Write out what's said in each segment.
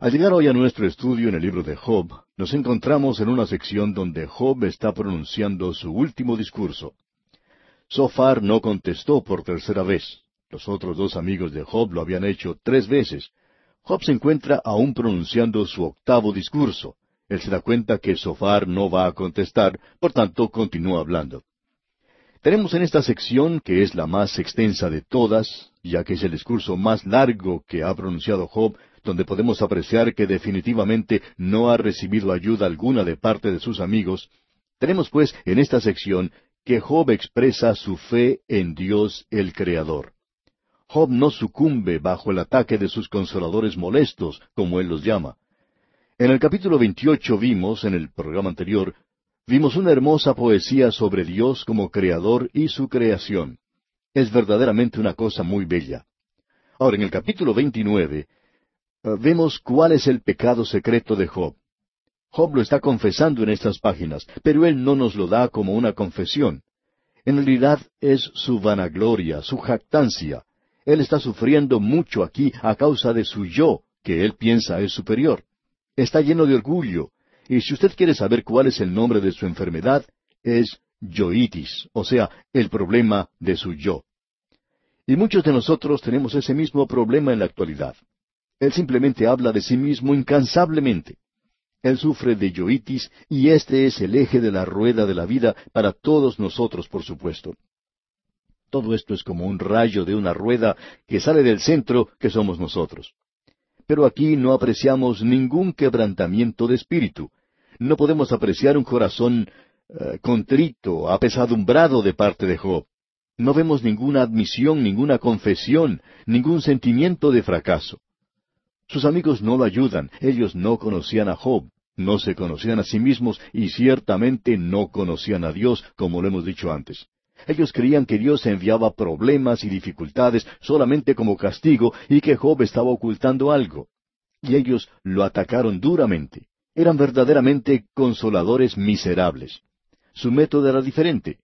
Al llegar hoy a nuestro estudio en el libro de Job, nos encontramos en una sección donde Job está pronunciando su último discurso. Sofar no contestó por tercera vez. Los otros dos amigos de Job lo habían hecho tres veces. Job se encuentra aún pronunciando su octavo discurso. Él se da cuenta que Sofar no va a contestar, por tanto continúa hablando. Tenemos en esta sección, que es la más extensa de todas, ya que es el discurso más largo que ha pronunciado Job, donde podemos apreciar que definitivamente no ha recibido ayuda alguna de parte de sus amigos, tenemos pues en esta sección que Job expresa su fe en Dios el Creador. Job no sucumbe bajo el ataque de sus consoladores molestos, como él los llama. En el capítulo 28 vimos, en el programa anterior, vimos una hermosa poesía sobre Dios como creador y su creación. Es verdaderamente una cosa muy bella. Ahora, en el capítulo 29, eh, vemos cuál es el pecado secreto de Job. Job lo está confesando en estas páginas, pero él no nos lo da como una confesión. En realidad es su vanagloria, su jactancia. Él está sufriendo mucho aquí a causa de su yo, que él piensa es superior. Está lleno de orgullo, y si usted quiere saber cuál es el nombre de su enfermedad, es yoitis, o sea, el problema de su yo. Y muchos de nosotros tenemos ese mismo problema en la actualidad. Él simplemente habla de sí mismo incansablemente. Él sufre de yoitis y este es el eje de la rueda de la vida para todos nosotros, por supuesto. Todo esto es como un rayo de una rueda que sale del centro que somos nosotros. Pero aquí no apreciamos ningún quebrantamiento de espíritu. No podemos apreciar un corazón eh, contrito, apesadumbrado de parte de Job. No vemos ninguna admisión, ninguna confesión, ningún sentimiento de fracaso. Sus amigos no lo ayudan, ellos no conocían a Job, no se conocían a sí mismos y ciertamente no conocían a Dios, como lo hemos dicho antes. Ellos creían que Dios enviaba problemas y dificultades solamente como castigo y que Job estaba ocultando algo. Y ellos lo atacaron duramente. Eran verdaderamente consoladores miserables. Su método era diferente.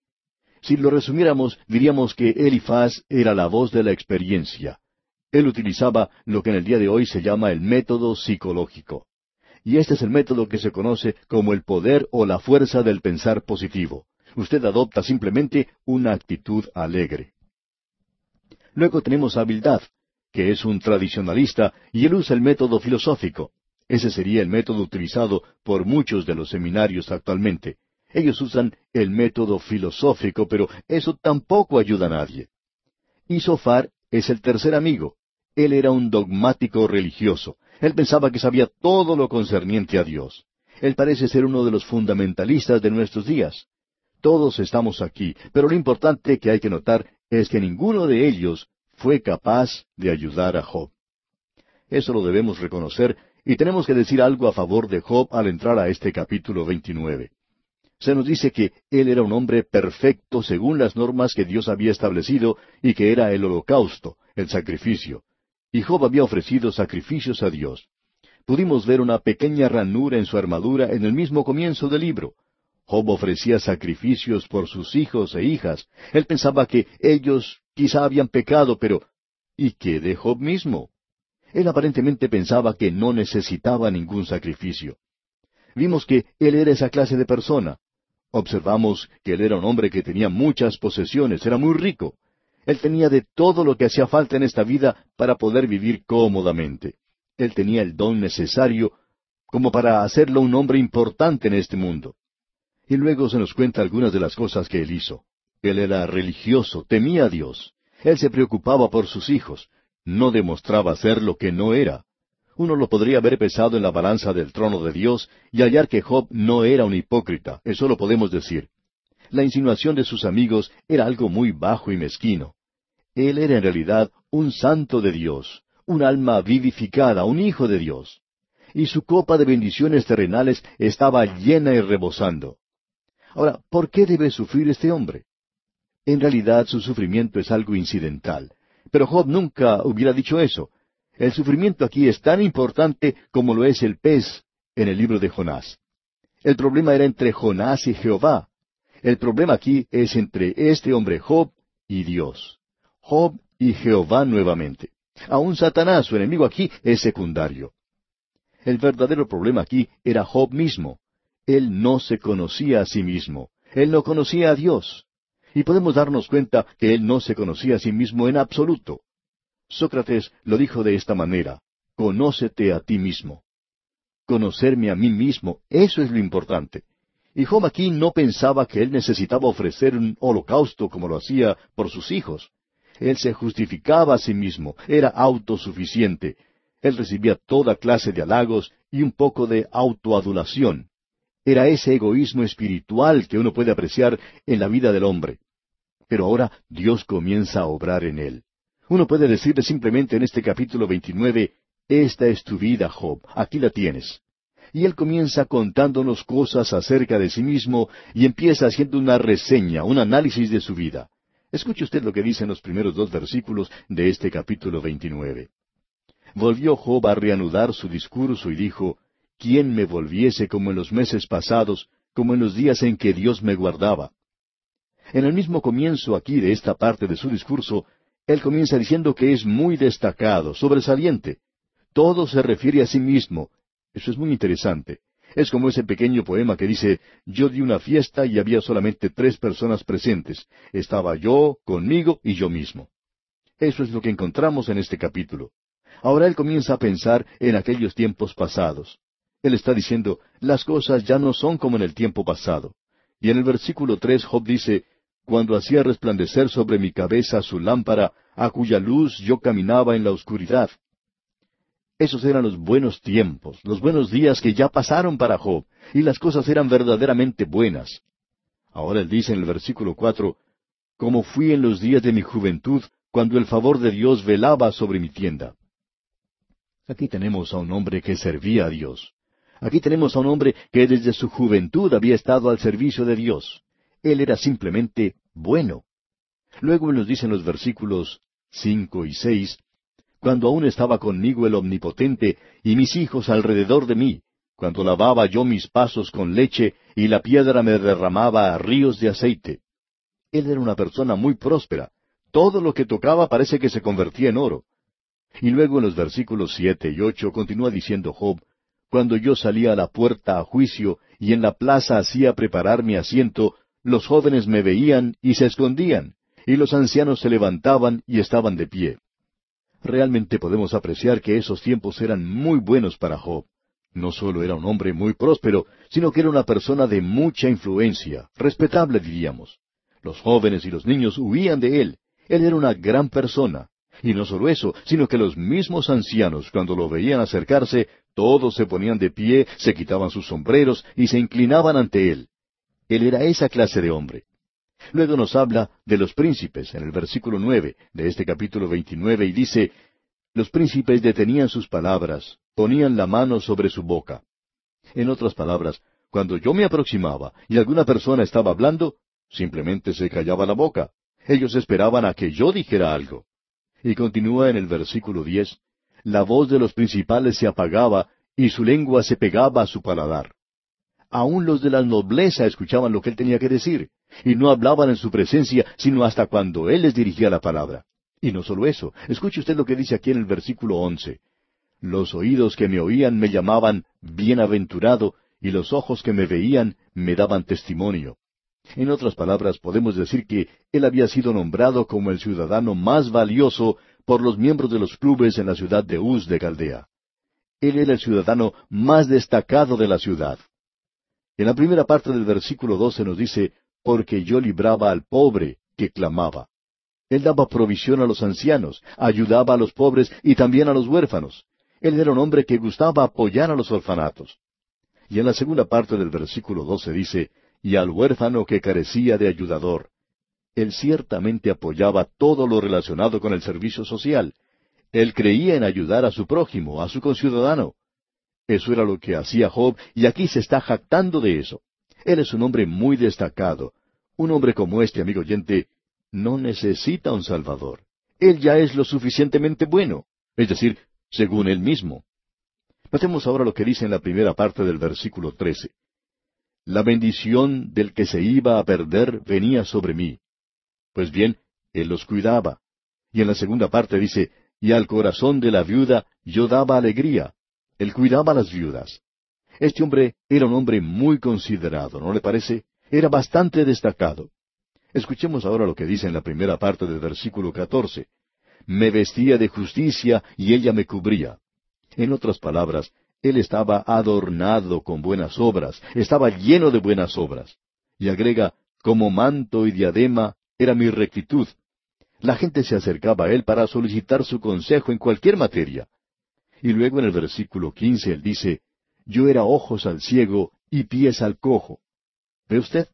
Si lo resumiéramos, diríamos que Elifaz era la voz de la experiencia. Él utilizaba lo que en el día de hoy se llama el método psicológico. Y este es el método que se conoce como el poder o la fuerza del pensar positivo. Usted adopta simplemente una actitud alegre. Luego tenemos a Bildad, que es un tradicionalista, y él usa el método filosófico. Ese sería el método utilizado por muchos de los seminarios actualmente. Ellos usan el método filosófico, pero eso tampoco ayuda a nadie. Y Sofar es el tercer amigo. Él era un dogmático religioso. Él pensaba que sabía todo lo concerniente a Dios. Él parece ser uno de los fundamentalistas de nuestros días. Todos estamos aquí, pero lo importante que hay que notar es que ninguno de ellos fue capaz de ayudar a Job. Eso lo debemos reconocer y tenemos que decir algo a favor de Job al entrar a este capítulo 29. Se nos dice que él era un hombre perfecto según las normas que Dios había establecido y que era el holocausto, el sacrificio y Job había ofrecido sacrificios a Dios. Pudimos ver una pequeña ranura en su armadura en el mismo comienzo del libro. Job ofrecía sacrificios por sus hijos e hijas. Él pensaba que ellos quizá habían pecado, pero ¿y qué de Job mismo? Él aparentemente pensaba que no necesitaba ningún sacrificio. Vimos que él era esa clase de persona. Observamos que él era un hombre que tenía muchas posesiones, era muy rico. Él tenía de todo lo que hacía falta en esta vida para poder vivir cómodamente. Él tenía el don necesario como para hacerlo un hombre importante en este mundo. Y luego se nos cuenta algunas de las cosas que él hizo. Él era religioso, temía a Dios. Él se preocupaba por sus hijos. No demostraba ser lo que no era. Uno lo podría haber pesado en la balanza del trono de Dios y hallar que Job no era un hipócrita. Eso lo podemos decir. La insinuación de sus amigos era algo muy bajo y mezquino. Él era en realidad un santo de Dios, un alma vivificada, un hijo de Dios. Y su copa de bendiciones terrenales estaba llena y rebosando. Ahora, ¿por qué debe sufrir este hombre? En realidad su sufrimiento es algo incidental. Pero Job nunca hubiera dicho eso. El sufrimiento aquí es tan importante como lo es el pez en el libro de Jonás. El problema era entre Jonás y Jehová. El problema aquí es entre este hombre Job y Dios. Job y Jehová nuevamente. Aún Satanás, su enemigo aquí, es secundario. El verdadero problema aquí era Job mismo. Él no se conocía a sí mismo. Él no conocía a Dios. Y podemos darnos cuenta que él no se conocía a sí mismo en absoluto. Sócrates lo dijo de esta manera, Conócete a ti mismo. Conocerme a mí mismo, eso es lo importante. Y Job aquí no pensaba que él necesitaba ofrecer un holocausto como lo hacía por sus hijos. Él se justificaba a sí mismo, era autosuficiente. Él recibía toda clase de halagos y un poco de autoadulación. Era ese egoísmo espiritual que uno puede apreciar en la vida del hombre. Pero ahora Dios comienza a obrar en él. Uno puede decirle simplemente en este capítulo 29, esta es tu vida, Job, aquí la tienes. Y él comienza contándonos cosas acerca de sí mismo y empieza haciendo una reseña, un análisis de su vida. Escuche usted lo que dicen los primeros dos versículos de este capítulo 29. Volvió Job a reanudar su discurso y dijo, ¿quién me volviese como en los meses pasados, como en los días en que Dios me guardaba? En el mismo comienzo aquí de esta parte de su discurso, él comienza diciendo que es muy destacado, sobresaliente. Todo se refiere a sí mismo. Eso es muy interesante. Es como ese pequeño poema que dice, yo di una fiesta y había solamente tres personas presentes. Estaba yo, conmigo y yo mismo. Eso es lo que encontramos en este capítulo. Ahora él comienza a pensar en aquellos tiempos pasados. Él está diciendo, las cosas ya no son como en el tiempo pasado. Y en el versículo tres Job dice, cuando hacía resplandecer sobre mi cabeza su lámpara, a cuya luz yo caminaba en la oscuridad. Esos eran los buenos tiempos, los buenos días que ya pasaron para Job, y las cosas eran verdaderamente buenas. Ahora él dice en el versículo cuatro, como fui en los días de mi juventud, cuando el favor de Dios velaba sobre mi tienda. Aquí tenemos a un hombre que servía a Dios. Aquí tenemos a un hombre que desde su juventud había estado al servicio de Dios. Él era simplemente bueno. Luego nos dicen los versículos cinco y seis, cuando aún estaba conmigo el Omnipotente y mis hijos alrededor de mí, cuando lavaba yo mis pasos con leche y la piedra me derramaba ríos de aceite. Él era una persona muy próspera. Todo lo que tocaba parece que se convertía en oro. Y luego en los versículos siete y ocho continúa diciendo Job, cuando yo salía a la puerta a juicio y en la plaza hacía preparar mi asiento, los jóvenes me veían y se escondían, y los ancianos se levantaban y estaban de pie. Realmente podemos apreciar que esos tiempos eran muy buenos para Job. No solo era un hombre muy próspero, sino que era una persona de mucha influencia, respetable diríamos. Los jóvenes y los niños huían de él. Él era una gran persona. Y no solo eso, sino que los mismos ancianos, cuando lo veían acercarse, todos se ponían de pie, se quitaban sus sombreros y se inclinaban ante él. Él era esa clase de hombre. Luego nos habla de los príncipes en el versículo nueve de este capítulo veintinueve y dice, Los príncipes detenían sus palabras, ponían la mano sobre su boca. En otras palabras, cuando yo me aproximaba y alguna persona estaba hablando, simplemente se callaba la boca. Ellos esperaban a que yo dijera algo. Y continúa en el versículo diez, la voz de los principales se apagaba y su lengua se pegaba a su paladar. Aún los de la nobleza escuchaban lo que él tenía que decir, y no hablaban en su presencia sino hasta cuando él les dirigía la palabra. Y no solo eso, escuche usted lo que dice aquí en el versículo once. Los oídos que me oían me llamaban bienaventurado, y los ojos que me veían me daban testimonio. En otras palabras, podemos decir que él había sido nombrado como el ciudadano más valioso por los miembros de los clubes en la ciudad de Uz de Caldea. Él era el ciudadano más destacado de la ciudad. En la primera parte del versículo doce nos dice, porque yo libraba al pobre que clamaba. Él daba provisión a los ancianos, ayudaba a los pobres y también a los huérfanos. Él era un hombre que gustaba apoyar a los orfanatos. Y en la segunda parte del versículo doce dice, y al huérfano que carecía de ayudador. Él ciertamente apoyaba todo lo relacionado con el servicio social. Él creía en ayudar a su prójimo, a su conciudadano. Eso era lo que hacía Job, y aquí se está jactando de eso. Él es un hombre muy destacado. Un hombre como este, amigo oyente, no necesita un Salvador. Él ya es lo suficientemente bueno, es decir, según él mismo. Notemos ahora lo que dice en la primera parte del versículo trece. La bendición del que se iba a perder venía sobre mí. Pues bien, él los cuidaba. Y en la segunda parte dice, y al corazón de la viuda yo daba alegría. Él cuidaba a las viudas. Este hombre era un hombre muy considerado, ¿no le parece? Era bastante destacado. Escuchemos ahora lo que dice en la primera parte del versículo catorce. Me vestía de justicia y ella me cubría. En otras palabras, él estaba adornado con buenas obras, estaba lleno de buenas obras. Y agrega, como manto y diadema era mi rectitud. La gente se acercaba a él para solicitar su consejo en cualquier materia. Y luego en el versículo quince él dice, Yo era ojos al ciego y pies al cojo. ¿Ve usted?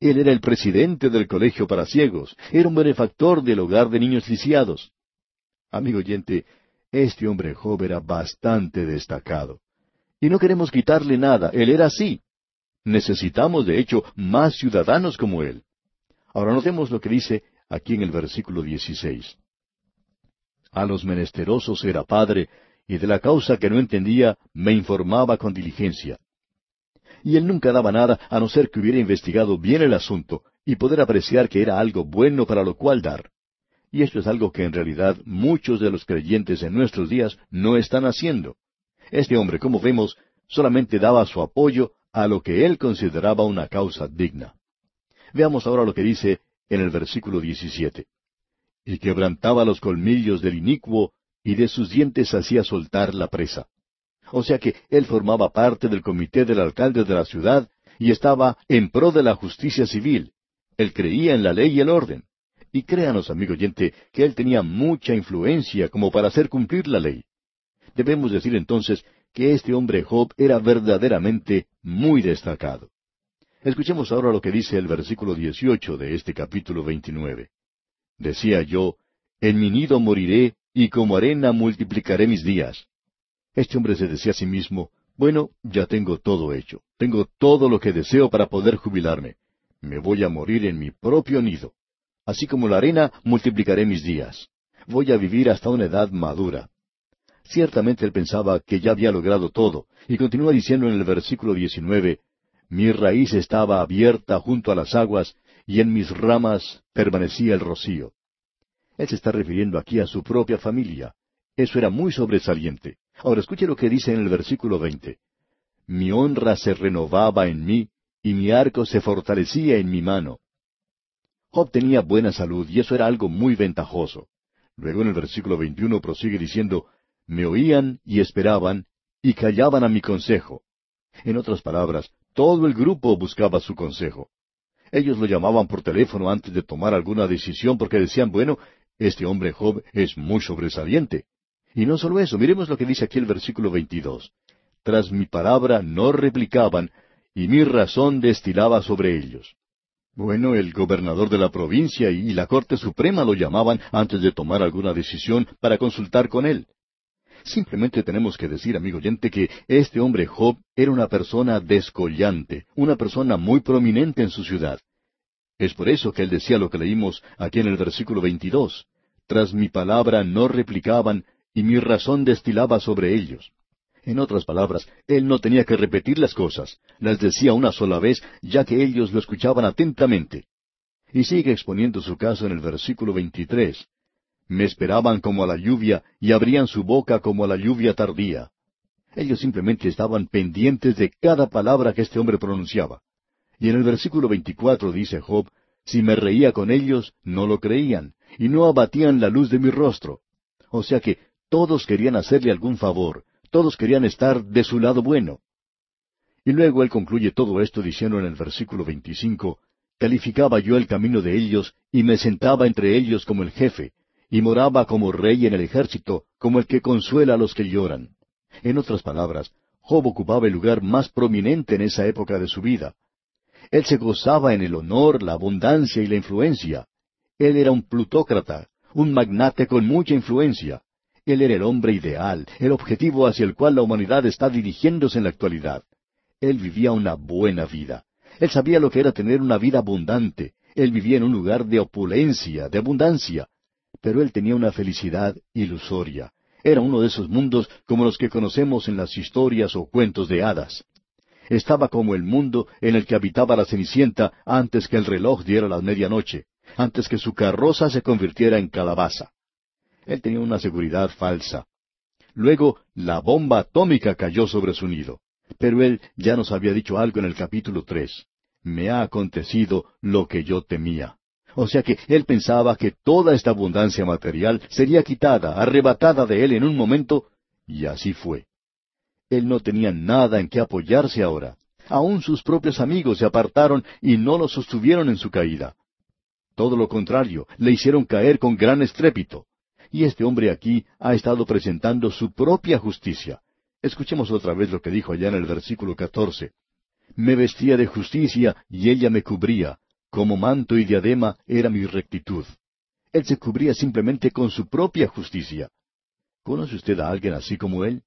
Él era el presidente del colegio para ciegos, era un benefactor del hogar de niños lisiados. Amigo oyente, este hombre joven era bastante destacado. Y no queremos quitarle nada, él era así. Necesitamos, de hecho, más ciudadanos como él. Ahora notemos lo que dice aquí en el versículo 16. A los menesterosos era padre, y de la causa que no entendía me informaba con diligencia. Y él nunca daba nada a no ser que hubiera investigado bien el asunto y poder apreciar que era algo bueno para lo cual dar. Y esto es algo que en realidad muchos de los creyentes en nuestros días no están haciendo. Este hombre, como vemos, solamente daba su apoyo a lo que él consideraba una causa digna. Veamos ahora lo que dice en el versículo 17. Y quebrantaba los colmillos del inicuo, y de sus dientes hacía soltar la presa. O sea que él formaba parte del comité del alcalde de la ciudad y estaba en pro de la justicia civil. Él creía en la ley y el orden. Y créanos, amigo oyente, que él tenía mucha influencia como para hacer cumplir la ley. Debemos decir entonces que este hombre Job era verdaderamente muy destacado. Escuchemos ahora lo que dice el versículo 18 de este capítulo 29. Decía yo, en mi nido moriré y como arena multiplicaré mis días. Este hombre se decía a sí mismo, bueno, ya tengo todo hecho, tengo todo lo que deseo para poder jubilarme. Me voy a morir en mi propio nido. Así como la arena, multiplicaré mis días. Voy a vivir hasta una edad madura. Ciertamente él pensaba que ya había logrado todo, y continúa diciendo en el versículo 19, Mi raíz estaba abierta junto a las aguas, y en mis ramas permanecía el rocío. Él se está refiriendo aquí a su propia familia. Eso era muy sobresaliente. Ahora escuche lo que dice en el versículo 20. Mi honra se renovaba en mí, y mi arco se fortalecía en mi mano. Job tenía buena salud, y eso era algo muy ventajoso. Luego en el versículo 21 prosigue diciendo, me oían y esperaban, y callaban a mi consejo. En otras palabras, todo el grupo buscaba su consejo. Ellos lo llamaban por teléfono antes de tomar alguna decisión porque decían, bueno, este hombre Job es muy sobresaliente. Y no solo eso, miremos lo que dice aquí el versículo 22. Tras mi palabra no replicaban, y mi razón destilaba sobre ellos. Bueno, el gobernador de la provincia y la Corte Suprema lo llamaban antes de tomar alguna decisión para consultar con él. Simplemente tenemos que decir, amigo oyente, que este hombre Job era una persona descollante, una persona muy prominente en su ciudad. Es por eso que él decía lo que leímos aquí en el versículo 22. Tras mi palabra no replicaban, y mi razón destilaba sobre ellos. En otras palabras, él no tenía que repetir las cosas, las decía una sola vez, ya que ellos lo escuchaban atentamente. Y sigue exponiendo su caso en el versículo 23. Me esperaban como a la lluvia y abrían su boca como a la lluvia tardía. Ellos simplemente estaban pendientes de cada palabra que este hombre pronunciaba. Y en el versículo 24 dice Job, si me reía con ellos, no lo creían, y no abatían la luz de mi rostro. O sea que todos querían hacerle algún favor, todos querían estar de su lado bueno. Y luego él concluye todo esto diciendo en el versículo 25, calificaba yo el camino de ellos y me sentaba entre ellos como el jefe, y moraba como rey en el ejército, como el que consuela a los que lloran. En otras palabras, Job ocupaba el lugar más prominente en esa época de su vida. Él se gozaba en el honor, la abundancia y la influencia. Él era un plutócrata, un magnate con mucha influencia. Él era el hombre ideal, el objetivo hacia el cual la humanidad está dirigiéndose en la actualidad. Él vivía una buena vida. Él sabía lo que era tener una vida abundante. Él vivía en un lugar de opulencia, de abundancia pero él tenía una felicidad ilusoria. Era uno de esos mundos como los que conocemos en las historias o cuentos de hadas. Estaba como el mundo en el que habitaba la Cenicienta antes que el reloj diera la medianoche, antes que su carroza se convirtiera en calabaza. Él tenía una seguridad falsa. Luego, la bomba atómica cayó sobre su nido. Pero él ya nos había dicho algo en el capítulo tres. Me ha acontecido lo que yo temía. O sea que él pensaba que toda esta abundancia material sería quitada, arrebatada de él en un momento, y así fue. Él no tenía nada en que apoyarse ahora. Aún sus propios amigos se apartaron y no lo sostuvieron en su caída. Todo lo contrario, le hicieron caer con gran estrépito. Y este hombre aquí ha estado presentando su propia justicia. Escuchemos otra vez lo que dijo allá en el versículo catorce. Me vestía de justicia y ella me cubría. Como manto y diadema era mi rectitud. Él se cubría simplemente con su propia justicia. ¿Conoce usted a alguien así como él?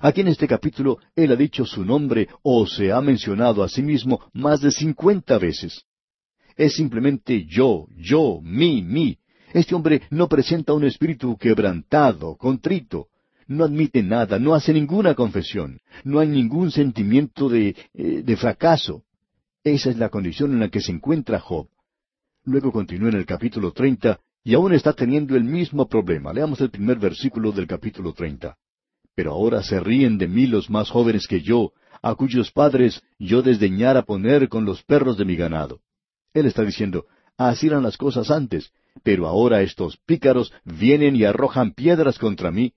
Aquí en este capítulo él ha dicho su nombre o se ha mencionado a sí mismo más de cincuenta veces. Es simplemente yo, yo, mí, mí. Este hombre no presenta un espíritu quebrantado, contrito. No admite nada, no hace ninguna confesión. No hay ningún sentimiento de, eh, de fracaso. Esa es la condición en la que se encuentra Job. Luego continúa en el capítulo treinta y aún está teniendo el mismo problema. Leamos el primer versículo del capítulo treinta. Pero ahora se ríen de mí los más jóvenes que yo, a cuyos padres yo desdeñara poner con los perros de mi ganado. Él está diciendo, así eran las cosas antes, pero ahora estos pícaros vienen y arrojan piedras contra mí.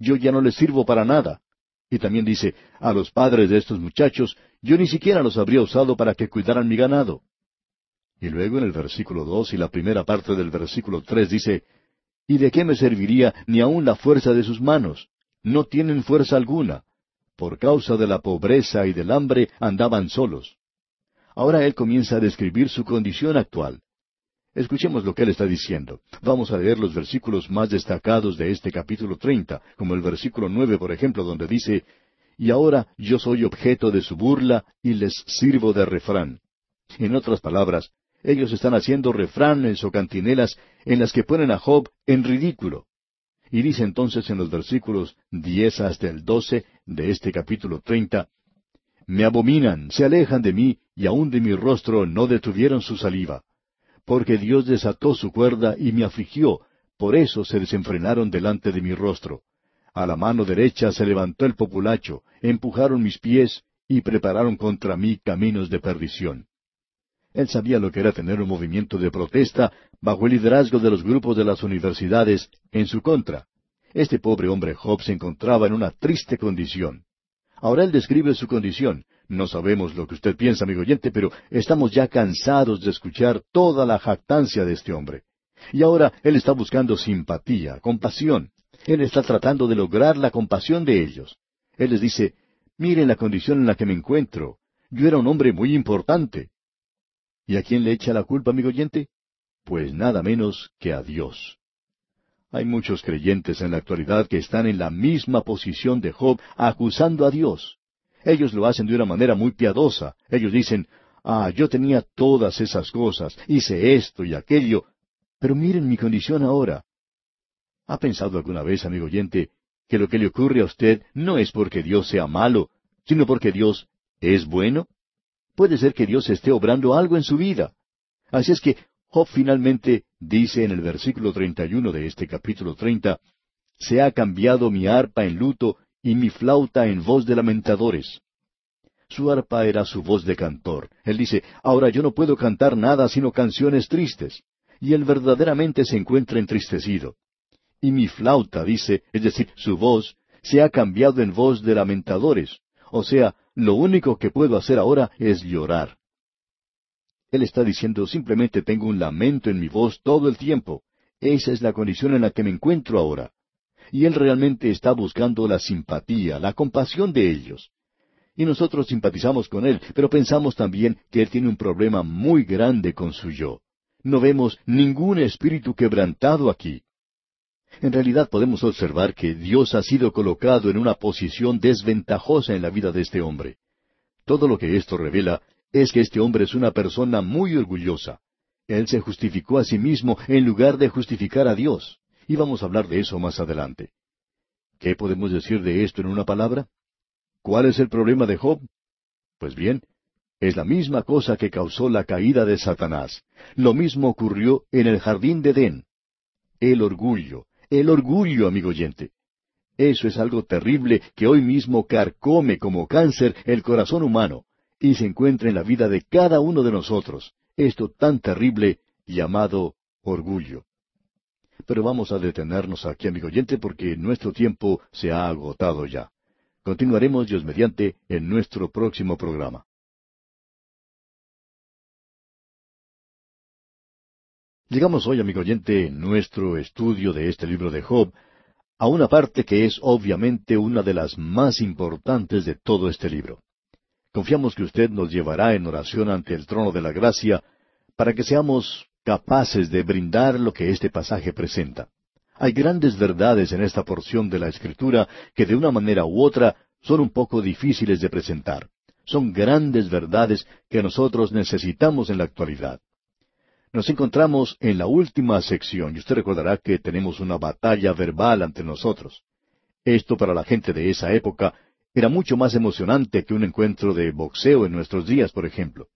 Yo ya no les sirvo para nada. Y también dice, a los padres de estos muchachos, yo ni siquiera los habría usado para que cuidaran mi ganado. Y luego en el versículo dos y la primera parte del versículo tres dice, ¿Y de qué me serviría ni aun la fuerza de sus manos? No tienen fuerza alguna. Por causa de la pobreza y del hambre andaban solos. Ahora él comienza a describir su condición actual. Escuchemos lo que él está diciendo. Vamos a leer los versículos más destacados de este capítulo treinta, como el versículo nueve, por ejemplo, donde dice, Y ahora yo soy objeto de su burla y les sirvo de refrán. En otras palabras, ellos están haciendo refranes o cantinelas en las que ponen a Job en ridículo. Y dice entonces en los versículos diez hasta el doce de este capítulo treinta, Me abominan, se alejan de mí, y aun de mi rostro no detuvieron su saliva. Porque Dios desató su cuerda y me afligió, por eso se desenfrenaron delante de mi rostro. A la mano derecha se levantó el populacho, empujaron mis pies y prepararon contra mí caminos de perdición. Él sabía lo que era tener un movimiento de protesta bajo el liderazgo de los grupos de las universidades en su contra. Este pobre hombre Job se encontraba en una triste condición. Ahora él describe su condición. No sabemos lo que usted piensa, amigo oyente, pero estamos ya cansados de escuchar toda la jactancia de este hombre. Y ahora él está buscando simpatía, compasión. Él está tratando de lograr la compasión de ellos. Él les dice, miren la condición en la que me encuentro. Yo era un hombre muy importante. ¿Y a quién le echa la culpa, amigo oyente? Pues nada menos que a Dios. Hay muchos creyentes en la actualidad que están en la misma posición de Job acusando a Dios. Ellos lo hacen de una manera muy piadosa. Ellos dicen, ah, yo tenía todas esas cosas, hice esto y aquello, pero miren mi condición ahora. ¿Ha pensado alguna vez, amigo oyente, que lo que le ocurre a usted no es porque Dios sea malo, sino porque Dios es bueno? Puede ser que Dios esté obrando algo en su vida. Así es que Job finalmente dice en el versículo 31 de este capítulo 30, Se ha cambiado mi arpa en luto y mi flauta en voz de lamentadores. Su arpa era su voz de cantor. Él dice, ahora yo no puedo cantar nada sino canciones tristes. Y él verdaderamente se encuentra entristecido. Y mi flauta, dice, es decir, su voz, se ha cambiado en voz de lamentadores. O sea, lo único que puedo hacer ahora es llorar. Él está diciendo simplemente tengo un lamento en mi voz todo el tiempo. Esa es la condición en la que me encuentro ahora. Y él realmente está buscando la simpatía, la compasión de ellos. Y nosotros simpatizamos con él, pero pensamos también que él tiene un problema muy grande con su yo. No vemos ningún espíritu quebrantado aquí. En realidad podemos observar que Dios ha sido colocado en una posición desventajosa en la vida de este hombre. Todo lo que esto revela es que este hombre es una persona muy orgullosa. Él se justificó a sí mismo en lugar de justificar a Dios. Y vamos a hablar de eso más adelante. ¿Qué podemos decir de esto en una palabra? ¿Cuál es el problema de Job? Pues bien, es la misma cosa que causó la caída de Satanás. Lo mismo ocurrió en el jardín de Edén. El orgullo, el orgullo, amigo oyente. Eso es algo terrible que hoy mismo carcome como cáncer el corazón humano y se encuentra en la vida de cada uno de nosotros, esto tan terrible llamado orgullo. Pero vamos a detenernos aquí, amigo oyente, porque nuestro tiempo se ha agotado ya. Continuaremos, Dios mediante, en nuestro próximo programa. Llegamos hoy, amigo oyente, en nuestro estudio de este libro de Job, a una parte que es obviamente una de las más importantes de todo este libro. Confiamos que usted nos llevará en oración ante el trono de la gracia para que seamos capaces de brindar lo que este pasaje presenta. Hay grandes verdades en esta porción de la Escritura que de una manera u otra son un poco difíciles de presentar. Son grandes verdades que nosotros necesitamos en la actualidad. Nos encontramos en la última sección y usted recordará que tenemos una batalla verbal ante nosotros. Esto para la gente de esa época era mucho más emocionante que un encuentro de boxeo en nuestros días, por ejemplo.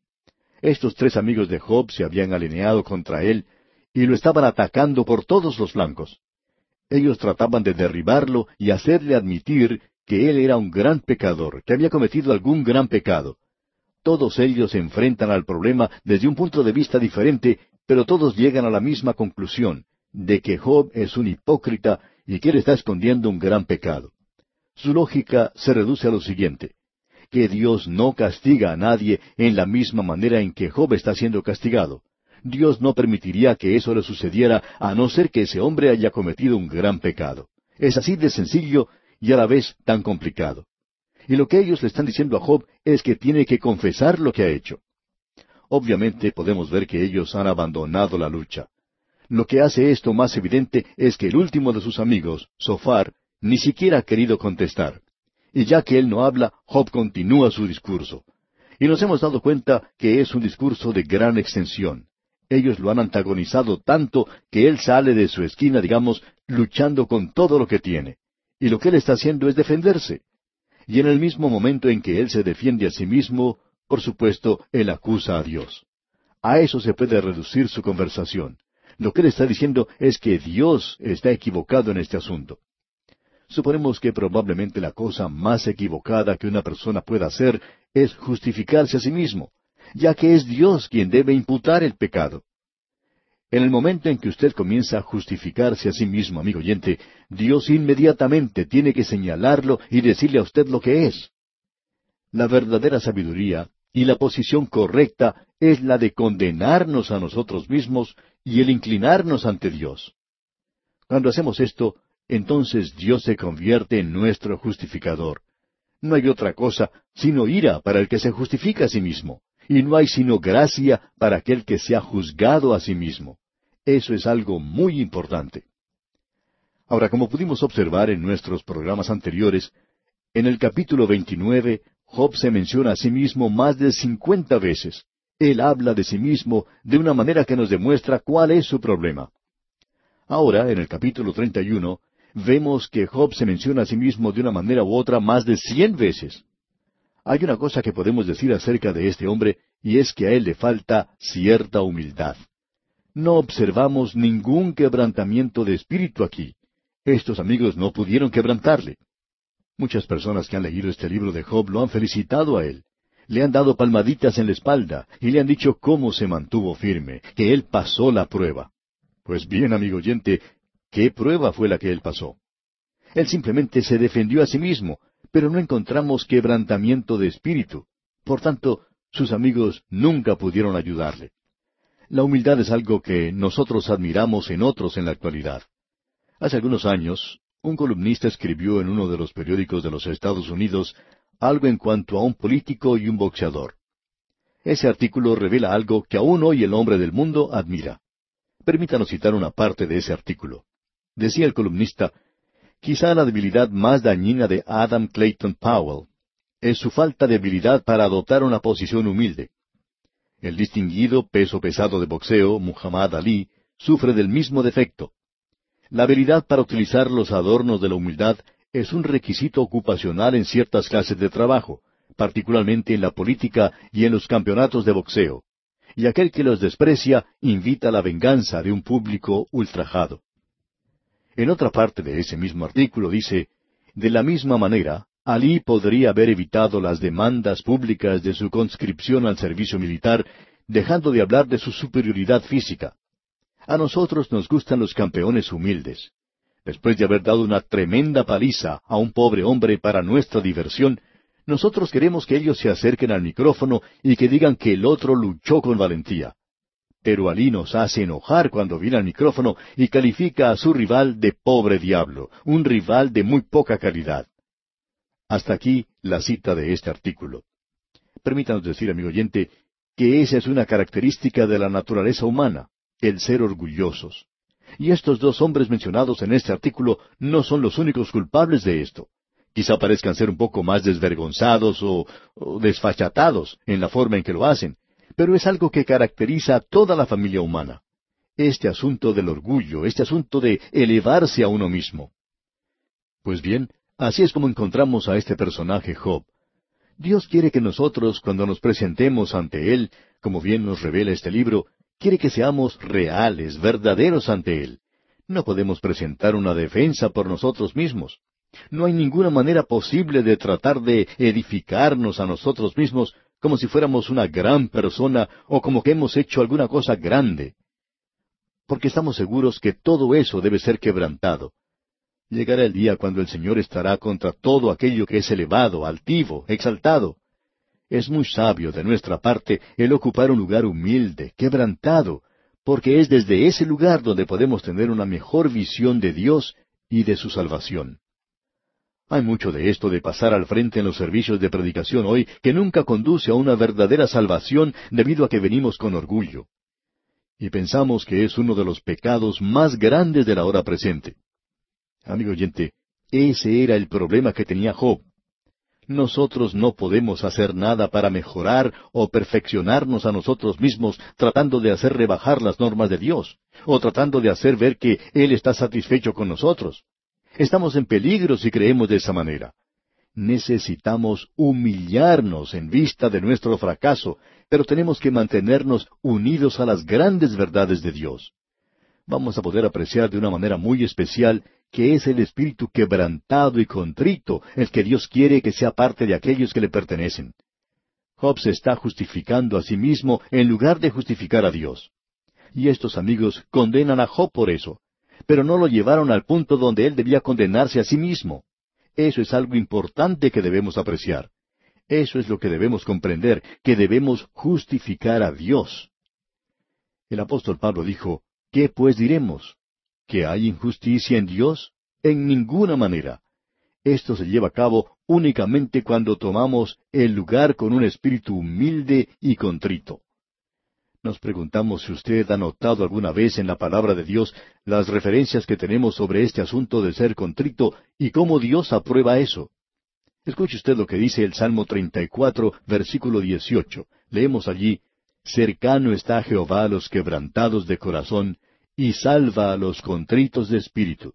Estos tres amigos de Job se habían alineado contra él y lo estaban atacando por todos los flancos. Ellos trataban de derribarlo y hacerle admitir que él era un gran pecador, que había cometido algún gran pecado. Todos ellos se enfrentan al problema desde un punto de vista diferente, pero todos llegan a la misma conclusión, de que Job es un hipócrita y que él está escondiendo un gran pecado. Su lógica se reduce a lo siguiente que Dios no castiga a nadie en la misma manera en que Job está siendo castigado. Dios no permitiría que eso le sucediera a no ser que ese hombre haya cometido un gran pecado. Es así de sencillo y a la vez tan complicado. Y lo que ellos le están diciendo a Job es que tiene que confesar lo que ha hecho. Obviamente podemos ver que ellos han abandonado la lucha. Lo que hace esto más evidente es que el último de sus amigos, Sofar, ni siquiera ha querido contestar. Y ya que él no habla, Job continúa su discurso. Y nos hemos dado cuenta que es un discurso de gran extensión. Ellos lo han antagonizado tanto que él sale de su esquina, digamos, luchando con todo lo que tiene. Y lo que él está haciendo es defenderse. Y en el mismo momento en que él se defiende a sí mismo, por supuesto, él acusa a Dios. A eso se puede reducir su conversación. Lo que él está diciendo es que Dios está equivocado en este asunto. Suponemos que probablemente la cosa más equivocada que una persona pueda hacer es justificarse a sí mismo, ya que es Dios quien debe imputar el pecado. En el momento en que usted comienza a justificarse a sí mismo, amigo oyente, Dios inmediatamente tiene que señalarlo y decirle a usted lo que es. La verdadera sabiduría y la posición correcta es la de condenarnos a nosotros mismos y el inclinarnos ante Dios. Cuando hacemos esto, entonces Dios se convierte en nuestro justificador. No hay otra cosa sino ira para el que se justifica a sí mismo, y no hay sino gracia para aquel que se ha juzgado a sí mismo. Eso es algo muy importante. Ahora, como pudimos observar en nuestros programas anteriores, en el capítulo 29, Job se menciona a sí mismo más de cincuenta veces. Él habla de sí mismo de una manera que nos demuestra cuál es su problema. Ahora, en el capítulo 31, vemos que Job se menciona a sí mismo de una manera u otra más de cien veces. Hay una cosa que podemos decir acerca de este hombre, y es que a él le falta cierta humildad. No observamos ningún quebrantamiento de espíritu aquí. Estos amigos no pudieron quebrantarle. Muchas personas que han leído este libro de Job lo han felicitado a él. Le han dado palmaditas en la espalda y le han dicho cómo se mantuvo firme, que él pasó la prueba. Pues bien, amigo oyente, ¿Qué prueba fue la que él pasó? Él simplemente se defendió a sí mismo, pero no encontramos quebrantamiento de espíritu. Por tanto, sus amigos nunca pudieron ayudarle. La humildad es algo que nosotros admiramos en otros en la actualidad. Hace algunos años, un columnista escribió en uno de los periódicos de los Estados Unidos algo en cuanto a un político y un boxeador. Ese artículo revela algo que aún hoy el hombre del mundo admira. Permítanos citar una parte de ese artículo. Decía el columnista, quizá la debilidad más dañina de Adam Clayton Powell es su falta de habilidad para adoptar una posición humilde. El distinguido peso pesado de boxeo, Muhammad Ali, sufre del mismo defecto. La habilidad para utilizar los adornos de la humildad es un requisito ocupacional en ciertas clases de trabajo, particularmente en la política y en los campeonatos de boxeo. Y aquel que los desprecia invita a la venganza de un público ultrajado. En otra parte de ese mismo artículo dice, De la misma manera, Alí podría haber evitado las demandas públicas de su conscripción al servicio militar, dejando de hablar de su superioridad física. A nosotros nos gustan los campeones humildes. Después de haber dado una tremenda paliza a un pobre hombre para nuestra diversión, nosotros queremos que ellos se acerquen al micrófono y que digan que el otro luchó con valentía. Pero Alí nos hace enojar cuando viene al micrófono y califica a su rival de pobre diablo, un rival de muy poca calidad. Hasta aquí la cita de este artículo. Permítanos decir, amigo oyente, que esa es una característica de la naturaleza humana, el ser orgullosos. Y estos dos hombres mencionados en este artículo no son los únicos culpables de esto. Quizá parezcan ser un poco más desvergonzados o, desfachatados en la forma en que lo hacen, pero es algo que caracteriza a toda la familia humana. Este asunto del orgullo, este asunto de elevarse a uno mismo. Pues bien, así es como encontramos a este personaje Job. Dios quiere que nosotros, cuando nos presentemos ante Él, como bien nos revela este libro, quiere que seamos reales, verdaderos ante Él. No podemos presentar una defensa por nosotros mismos. No hay ninguna manera posible de tratar de edificarnos a nosotros mismos como si fuéramos una gran persona o como que hemos hecho alguna cosa grande. Porque estamos seguros que todo eso debe ser quebrantado. Llegará el día cuando el Señor estará contra todo aquello que es elevado, altivo, exaltado. Es muy sabio de nuestra parte el ocupar un lugar humilde, quebrantado, porque es desde ese lugar donde podemos tener una mejor visión de Dios y de su salvación. Hay mucho de esto de pasar al frente en los servicios de predicación hoy que nunca conduce a una verdadera salvación debido a que venimos con orgullo. Y pensamos que es uno de los pecados más grandes de la hora presente. Amigo oyente, ese era el problema que tenía Job. Nosotros no podemos hacer nada para mejorar o perfeccionarnos a nosotros mismos tratando de hacer rebajar las normas de Dios, o tratando de hacer ver que Él está satisfecho con nosotros. Estamos en peligro si creemos de esa manera. Necesitamos humillarnos en vista de nuestro fracaso, pero tenemos que mantenernos unidos a las grandes verdades de Dios. Vamos a poder apreciar de una manera muy especial que es el espíritu quebrantado y contrito el que Dios quiere que sea parte de aquellos que le pertenecen. Job se está justificando a sí mismo en lugar de justificar a Dios. Y estos amigos condenan a Job por eso pero no lo llevaron al punto donde él debía condenarse a sí mismo. Eso es algo importante que debemos apreciar. Eso es lo que debemos comprender, que debemos justificar a Dios. El apóstol Pablo dijo, ¿qué pues diremos? ¿Que hay injusticia en Dios? En ninguna manera. Esto se lleva a cabo únicamente cuando tomamos el lugar con un espíritu humilde y contrito. Nos preguntamos si usted ha notado alguna vez en la palabra de Dios las referencias que tenemos sobre este asunto de ser contrito y cómo Dios aprueba eso. Escuche usted lo que dice el Salmo 34, versículo 18. Leemos allí, Cercano está Jehová a los quebrantados de corazón, y salva a los contritos de espíritu.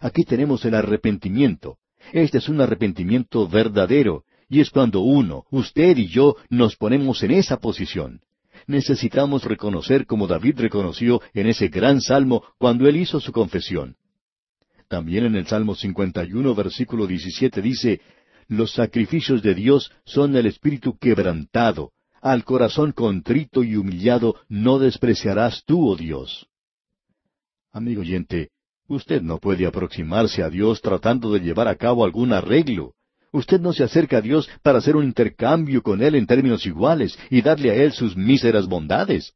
Aquí tenemos el arrepentimiento. Este es un arrepentimiento verdadero, y es cuando uno, usted y yo, nos ponemos en esa posición necesitamos reconocer como David reconoció en ese gran salmo cuando él hizo su confesión. También en el Salmo 51, versículo 17 dice, Los sacrificios de Dios son el espíritu quebrantado, al corazón contrito y humillado no despreciarás tú, oh Dios. Amigo oyente, usted no puede aproximarse a Dios tratando de llevar a cabo algún arreglo. Usted no se acerca a Dios para hacer un intercambio con Él en términos iguales y darle a Él sus míseras bondades.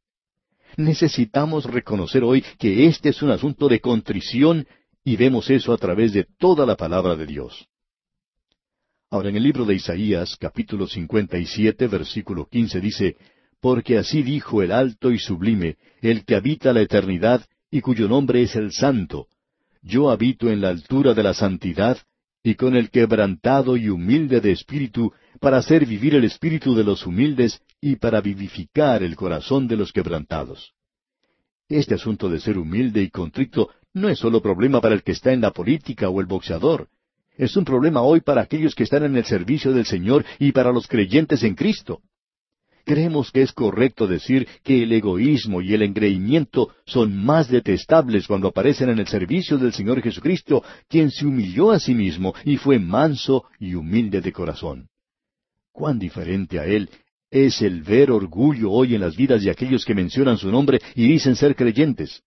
Necesitamos reconocer hoy que este es un asunto de contrición y vemos eso a través de toda la palabra de Dios. Ahora en el libro de Isaías capítulo 57 versículo 15 dice, Porque así dijo el alto y sublime, el que habita la eternidad y cuyo nombre es el santo. Yo habito en la altura de la santidad y con el quebrantado y humilde de espíritu, para hacer vivir el espíritu de los humildes y para vivificar el corazón de los quebrantados. Este asunto de ser humilde y contrito no es solo problema para el que está en la política o el boxeador. Es un problema hoy para aquellos que están en el servicio del Señor y para los creyentes en Cristo. Creemos que es correcto decir que el egoísmo y el engreimiento son más detestables cuando aparecen en el servicio del Señor Jesucristo, quien se humilló a sí mismo y fue manso y humilde de corazón. Cuán diferente a Él es el ver orgullo hoy en las vidas de aquellos que mencionan su nombre y dicen ser creyentes.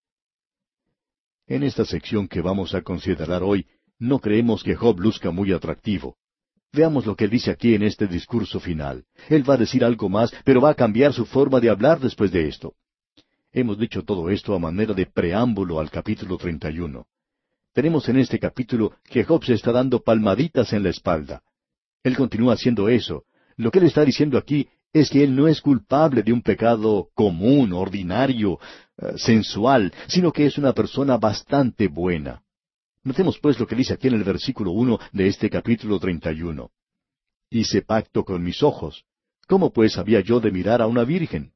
En esta sección que vamos a considerar hoy, no creemos que Job luzca muy atractivo. Veamos lo que dice aquí en este discurso final. Él va a decir algo más, pero va a cambiar su forma de hablar después de esto. Hemos dicho todo esto a manera de preámbulo al capítulo 31. Tenemos en este capítulo que Job se está dando palmaditas en la espalda. Él continúa haciendo eso. Lo que él está diciendo aquí es que él no es culpable de un pecado común, ordinario, eh, sensual, sino que es una persona bastante buena. Notemos pues lo que dice aquí en el versículo uno de este capítulo treinta y uno. Hice pacto con mis ojos. ¿Cómo pues había yo de mirar a una virgen?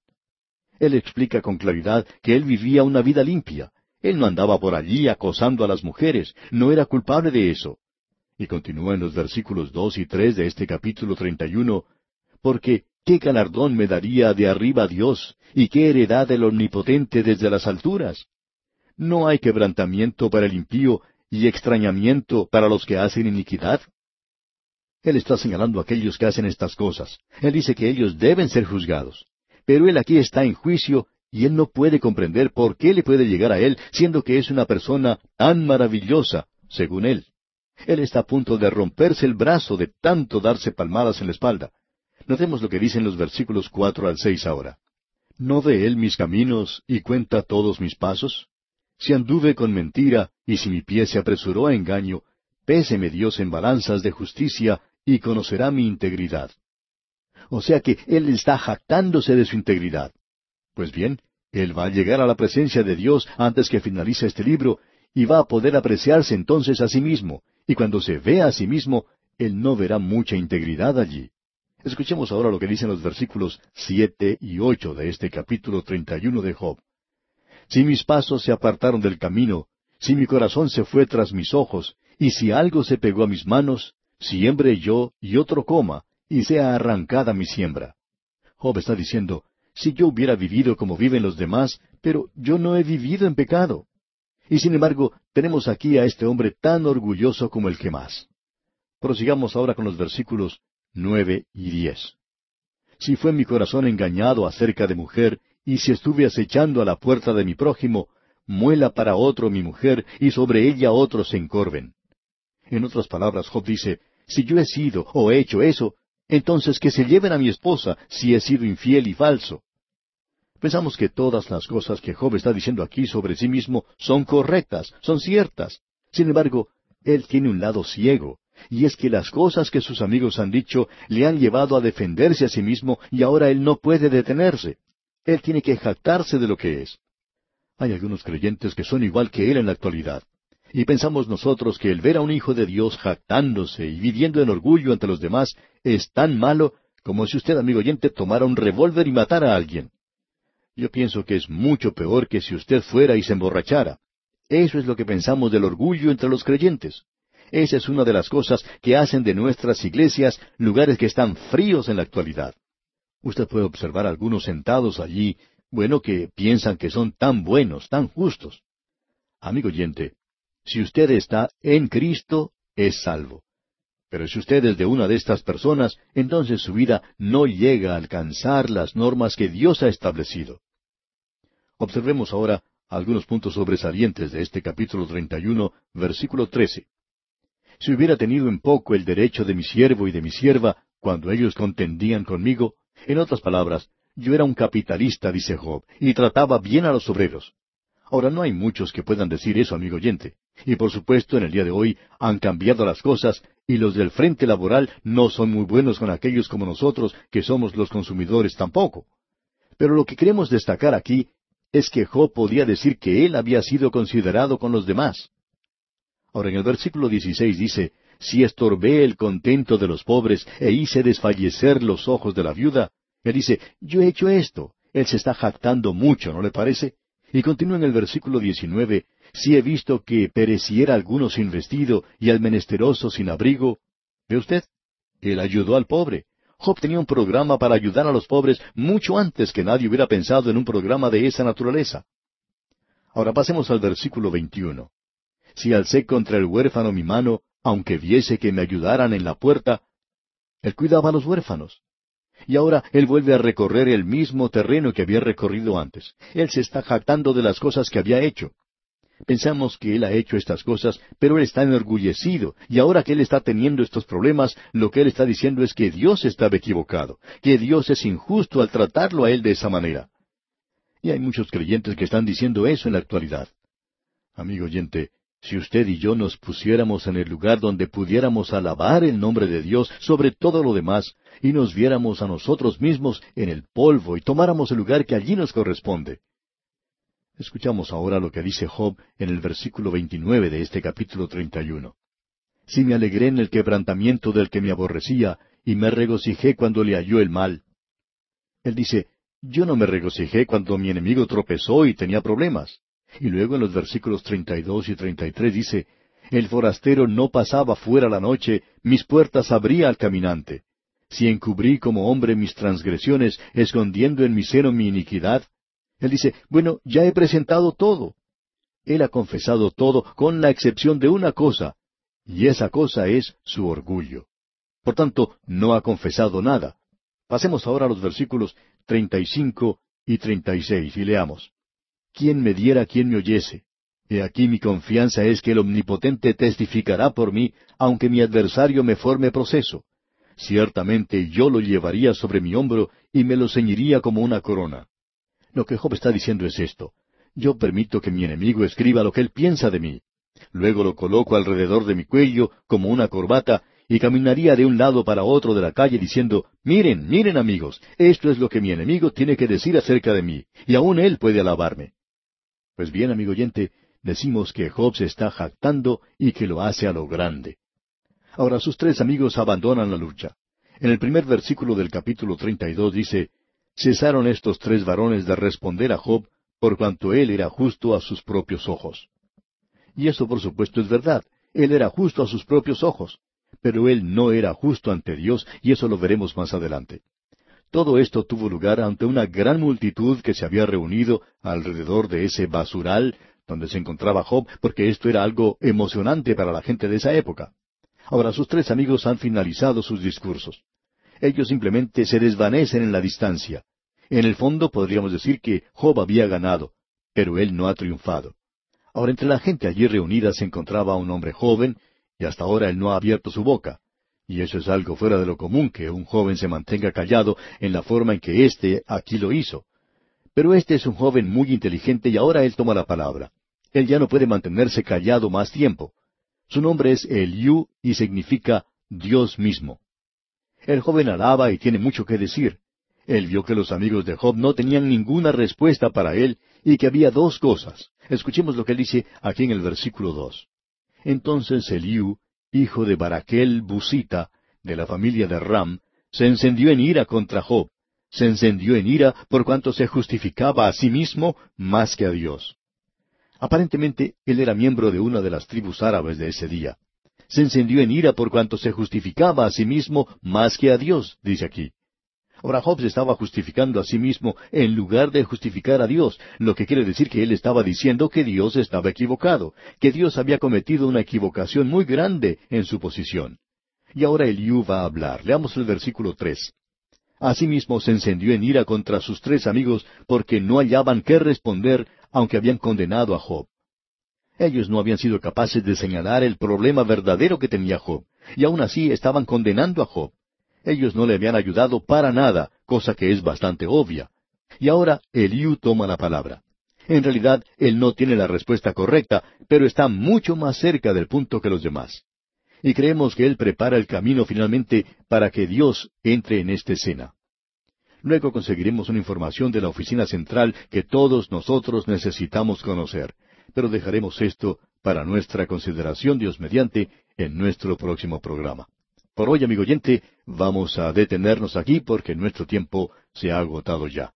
Él explica con claridad que él vivía una vida limpia. Él no andaba por allí acosando a las mujeres, no era culpable de eso. Y continúa en los versículos dos y tres de este capítulo treinta y uno, porque ¿qué galardón me daría de arriba Dios, y qué heredad del Omnipotente desde las alturas? No hay quebrantamiento para el impío, y extrañamiento para los que hacen iniquidad? Él está señalando a aquellos que hacen estas cosas. Él dice que ellos deben ser juzgados. Pero él aquí está en juicio y él no puede comprender por qué le puede llegar a él, siendo que es una persona tan maravillosa, según él. Él está a punto de romperse el brazo de tanto darse palmadas en la espalda. Notemos lo que dicen los versículos cuatro al seis ahora. ¿No ve él mis caminos y cuenta todos mis pasos? Si anduve con mentira, y si mi pie se apresuró a engaño, péseme Dios en balanzas de justicia, y conocerá mi integridad. O sea que Él está jactándose de su integridad. Pues bien, Él va a llegar a la presencia de Dios antes que finalice este libro, y va a poder apreciarse entonces a sí mismo, y cuando se vea a sí mismo, Él no verá mucha integridad allí. Escuchemos ahora lo que dicen los versículos siete y ocho de este capítulo treinta y uno de Job. Si mis pasos se apartaron del camino, si mi corazón se fue tras mis ojos, y si algo se pegó a mis manos, siembre yo y otro coma, y sea arrancada mi siembra. Job está diciendo, si yo hubiera vivido como viven los demás, pero yo no he vivido en pecado. Y sin embargo, tenemos aquí a este hombre tan orgulloso como el que más. Prosigamos ahora con los versículos nueve y diez. Si fue mi corazón engañado acerca de mujer, y si estuve acechando a la puerta de mi prójimo, muela para otro mi mujer, y sobre ella otros se encorven. En otras palabras, Job dice, si yo he sido o he hecho eso, entonces que se lleven a mi esposa si he sido infiel y falso. Pensamos que todas las cosas que Job está diciendo aquí sobre sí mismo son correctas, son ciertas. Sin embargo, él tiene un lado ciego, y es que las cosas que sus amigos han dicho le han llevado a defenderse a sí mismo y ahora él no puede detenerse. Él tiene que jactarse de lo que es. Hay algunos creyentes que son igual que él en la actualidad. Y pensamos nosotros que el ver a un hijo de Dios jactándose y viviendo en orgullo ante los demás es tan malo como si usted, amigo oyente, tomara un revólver y matara a alguien. Yo pienso que es mucho peor que si usted fuera y se emborrachara. Eso es lo que pensamos del orgullo entre los creyentes. Esa es una de las cosas que hacen de nuestras iglesias lugares que están fríos en la actualidad. Usted puede observar algunos sentados allí, bueno, que piensan que son tan buenos, tan justos. Amigo oyente, si usted está en Cristo, es salvo. Pero si usted es de una de estas personas, entonces su vida no llega a alcanzar las normas que Dios ha establecido. Observemos ahora algunos puntos sobresalientes de este capítulo 31, versículo 13. Si hubiera tenido en poco el derecho de mi siervo y de mi sierva, cuando ellos contendían conmigo, en otras palabras, yo era un capitalista, dice Job, y trataba bien a los obreros. Ahora no hay muchos que puedan decir eso, amigo oyente. Y por supuesto, en el día de hoy han cambiado las cosas y los del frente laboral no son muy buenos con aquellos como nosotros, que somos los consumidores tampoco. Pero lo que queremos destacar aquí es que Job podía decir que él había sido considerado con los demás. Ahora en el versículo 16 dice, si estorbé el contento de los pobres e hice desfallecer los ojos de la viuda, él dice, yo he hecho esto. Él se está jactando mucho, ¿no le parece? Y continúa en el versículo 19, si he visto que pereciera alguno sin vestido y al menesteroso sin abrigo. ¿Ve usted? Él ayudó al pobre. Job tenía un programa para ayudar a los pobres mucho antes que nadie hubiera pensado en un programa de esa naturaleza. Ahora pasemos al versículo 21. Si alcé contra el huérfano mi mano, aunque viese que me ayudaran en la puerta, él cuidaba a los huérfanos. Y ahora él vuelve a recorrer el mismo terreno que había recorrido antes. Él se está jactando de las cosas que había hecho. Pensamos que Él ha hecho estas cosas, pero Él está enorgullecido, y ahora que Él está teniendo estos problemas, lo que Él está diciendo es que Dios estaba equivocado, que Dios es injusto al tratarlo a Él de esa manera. Y hay muchos creyentes que están diciendo eso en la actualidad. Amigo oyente, si usted y yo nos pusiéramos en el lugar donde pudiéramos alabar el nombre de Dios sobre todo lo demás, y nos viéramos a nosotros mismos en el polvo y tomáramos el lugar que allí nos corresponde, Escuchamos ahora lo que dice Job en el versículo 29 de este capítulo 31. Si me alegré en el quebrantamiento del que me aborrecía, y me regocijé cuando le halló el mal. Él dice, yo no me regocijé cuando mi enemigo tropezó y tenía problemas. Y luego en los versículos 32 y 33 dice, el forastero no pasaba fuera la noche, mis puertas abría al caminante. Si encubrí como hombre mis transgresiones, escondiendo en mi seno mi iniquidad, él dice, bueno, ya he presentado todo. Él ha confesado todo con la excepción de una cosa, y esa cosa es su orgullo. Por tanto, no ha confesado nada. Pasemos ahora a los versículos 35 y 36 y leamos. ¿Quién me diera quien me oyese? He aquí mi confianza es que el Omnipotente testificará por mí, aunque mi adversario me forme proceso. Ciertamente yo lo llevaría sobre mi hombro y me lo ceñiría como una corona. Lo que Job está diciendo es esto. Yo permito que mi enemigo escriba lo que él piensa de mí. Luego lo coloco alrededor de mi cuello como una corbata y caminaría de un lado para otro de la calle diciendo, miren, miren amigos, esto es lo que mi enemigo tiene que decir acerca de mí, y aún él puede alabarme. Pues bien, amigo oyente, decimos que Job se está jactando y que lo hace a lo grande. Ahora sus tres amigos abandonan la lucha. En el primer versículo del capítulo 32 dice, cesaron estos tres varones de responder a Job por cuanto él era justo a sus propios ojos. Y eso por supuesto es verdad, él era justo a sus propios ojos, pero él no era justo ante Dios y eso lo veremos más adelante. Todo esto tuvo lugar ante una gran multitud que se había reunido alrededor de ese basural donde se encontraba Job, porque esto era algo emocionante para la gente de esa época. Ahora sus tres amigos han finalizado sus discursos ellos simplemente se desvanecen en la distancia. En el fondo podríamos decir que Job había ganado, pero él no ha triunfado. Ahora entre la gente allí reunida se encontraba un hombre joven, y hasta ahora él no ha abierto su boca. Y eso es algo fuera de lo común que un joven se mantenga callado en la forma en que éste aquí lo hizo. Pero este es un joven muy inteligente y ahora él toma la palabra. Él ya no puede mantenerse callado más tiempo. Su nombre es Eliú y significa Dios mismo. El joven alaba y tiene mucho que decir. Él vio que los amigos de Job no tenían ninguna respuesta para él y que había dos cosas. Escuchemos lo que dice aquí en el versículo dos. Entonces Eliú, hijo de Baraquel Busita, de la familia de Ram, se encendió en ira contra Job. Se encendió en ira por cuanto se justificaba a sí mismo más que a Dios. Aparentemente él era miembro de una de las tribus árabes de ese día se encendió en ira por cuanto se justificaba a sí mismo más que a Dios, dice aquí. Ahora Job se estaba justificando a sí mismo en lugar de justificar a Dios, lo que quiere decir que él estaba diciendo que Dios estaba equivocado, que Dios había cometido una equivocación muy grande en su posición. Y ahora Eliú va a hablar. Leamos el versículo tres. Asimismo se encendió en ira contra sus tres amigos porque no hallaban qué responder, aunque habían condenado a Job. Ellos no habían sido capaces de señalar el problema verdadero que tenía Job, y aún así estaban condenando a Job. Ellos no le habían ayudado para nada, cosa que es bastante obvia. Y ahora Eliú toma la palabra. En realidad, él no tiene la respuesta correcta, pero está mucho más cerca del punto que los demás. Y creemos que él prepara el camino finalmente para que Dios entre en esta escena. Luego conseguiremos una información de la oficina central que todos nosotros necesitamos conocer pero dejaremos esto para nuestra consideración, Dios mediante, en nuestro próximo programa. Por hoy, amigo oyente, vamos a detenernos aquí porque nuestro tiempo se ha agotado ya.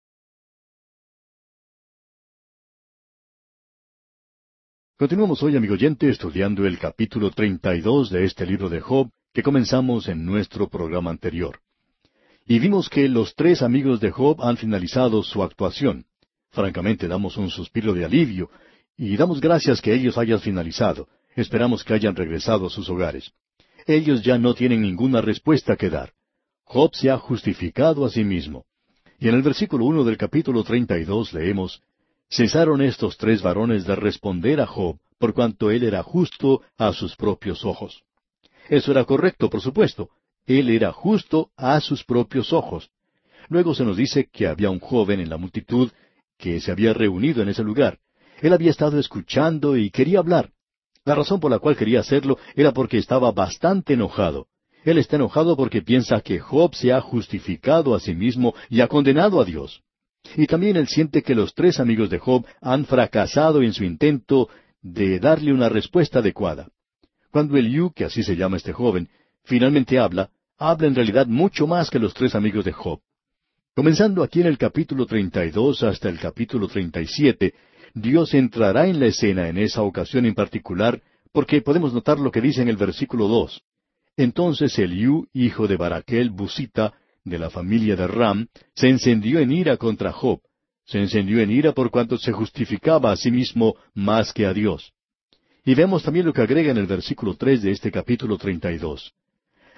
Continuamos hoy, amigo oyente, estudiando el capítulo 32 de este libro de Job que comenzamos en nuestro programa anterior. y vimos que los tres amigos de Job han finalizado su actuación. Francamente damos un suspiro de alivio y damos gracias que ellos hayan finalizado. Esperamos que hayan regresado a sus hogares. Ellos ya no tienen ninguna respuesta que dar. Job se ha justificado a sí mismo. Y en el versículo uno del capítulo treinta y dos leemos Cesaron estos tres varones de responder a Job, por cuanto él era justo a sus propios ojos. Eso era correcto, por supuesto. Él era justo a sus propios ojos. Luego se nos dice que había un joven en la multitud que se había reunido en ese lugar. Él había estado escuchando y quería hablar. La razón por la cual quería hacerlo era porque estaba bastante enojado. Él está enojado porque piensa que Job se ha justificado a sí mismo y ha condenado a Dios. Y también él siente que los tres amigos de Job han fracasado en su intento de darle una respuesta adecuada. Cuando Eliú, que así se llama este joven, finalmente habla, habla en realidad mucho más que los tres amigos de Job. Comenzando aquí en el capítulo 32 hasta el capítulo 37, Dios entrará en la escena en esa ocasión en particular, porque podemos notar lo que dice en el versículo 2. Entonces Eliú, hijo de Baraquel Busita, de la familia de Ram, se encendió en ira contra Job. Se encendió en ira por cuanto se justificaba a sí mismo más que a Dios. Y vemos también lo que agrega en el versículo tres de este capítulo treinta y dos.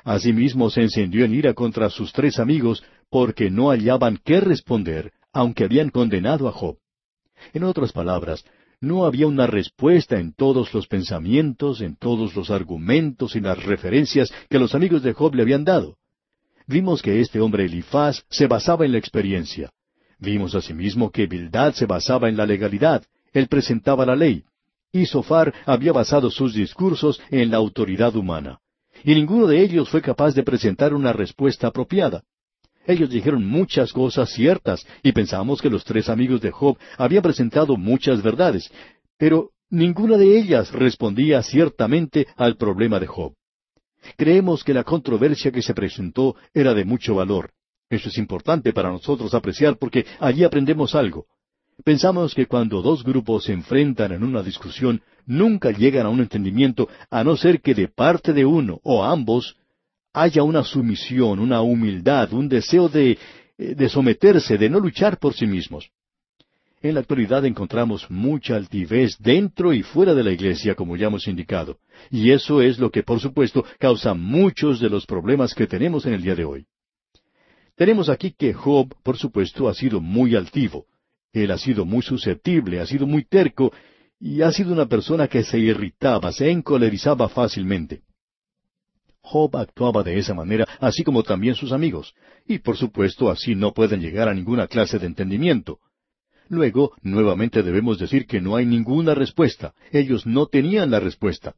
Asimismo se encendió en ira contra sus tres amigos, porque no hallaban qué responder, aunque habían condenado a Job. En otras palabras, no había una respuesta en todos los pensamientos, en todos los argumentos y las referencias que los amigos de Job le habían dado. Vimos que este hombre Elifaz se basaba en la experiencia. Vimos asimismo que Bildad se basaba en la legalidad. Él presentaba la ley. Y Sofar había basado sus discursos en la autoridad humana. Y ninguno de ellos fue capaz de presentar una respuesta apropiada. Ellos dijeron muchas cosas ciertas y pensamos que los tres amigos de Job habían presentado muchas verdades, pero ninguna de ellas respondía ciertamente al problema de Job. Creemos que la controversia que se presentó era de mucho valor. Eso es importante para nosotros apreciar porque allí aprendemos algo. Pensamos que cuando dos grupos se enfrentan en una discusión, nunca llegan a un entendimiento a no ser que de parte de uno o ambos haya una sumisión, una humildad, un deseo de, eh, de someterse, de no luchar por sí mismos. En la actualidad encontramos mucha altivez dentro y fuera de la iglesia, como ya hemos indicado, y eso es lo que, por supuesto, causa muchos de los problemas que tenemos en el día de hoy. Tenemos aquí que Job, por supuesto, ha sido muy altivo. Él ha sido muy susceptible, ha sido muy terco, y ha sido una persona que se irritaba, se encolerizaba fácilmente. Job actuaba de esa manera, así como también sus amigos, y por supuesto así no pueden llegar a ninguna clase de entendimiento. Luego, nuevamente debemos decir que no hay ninguna respuesta. Ellos no tenían la respuesta.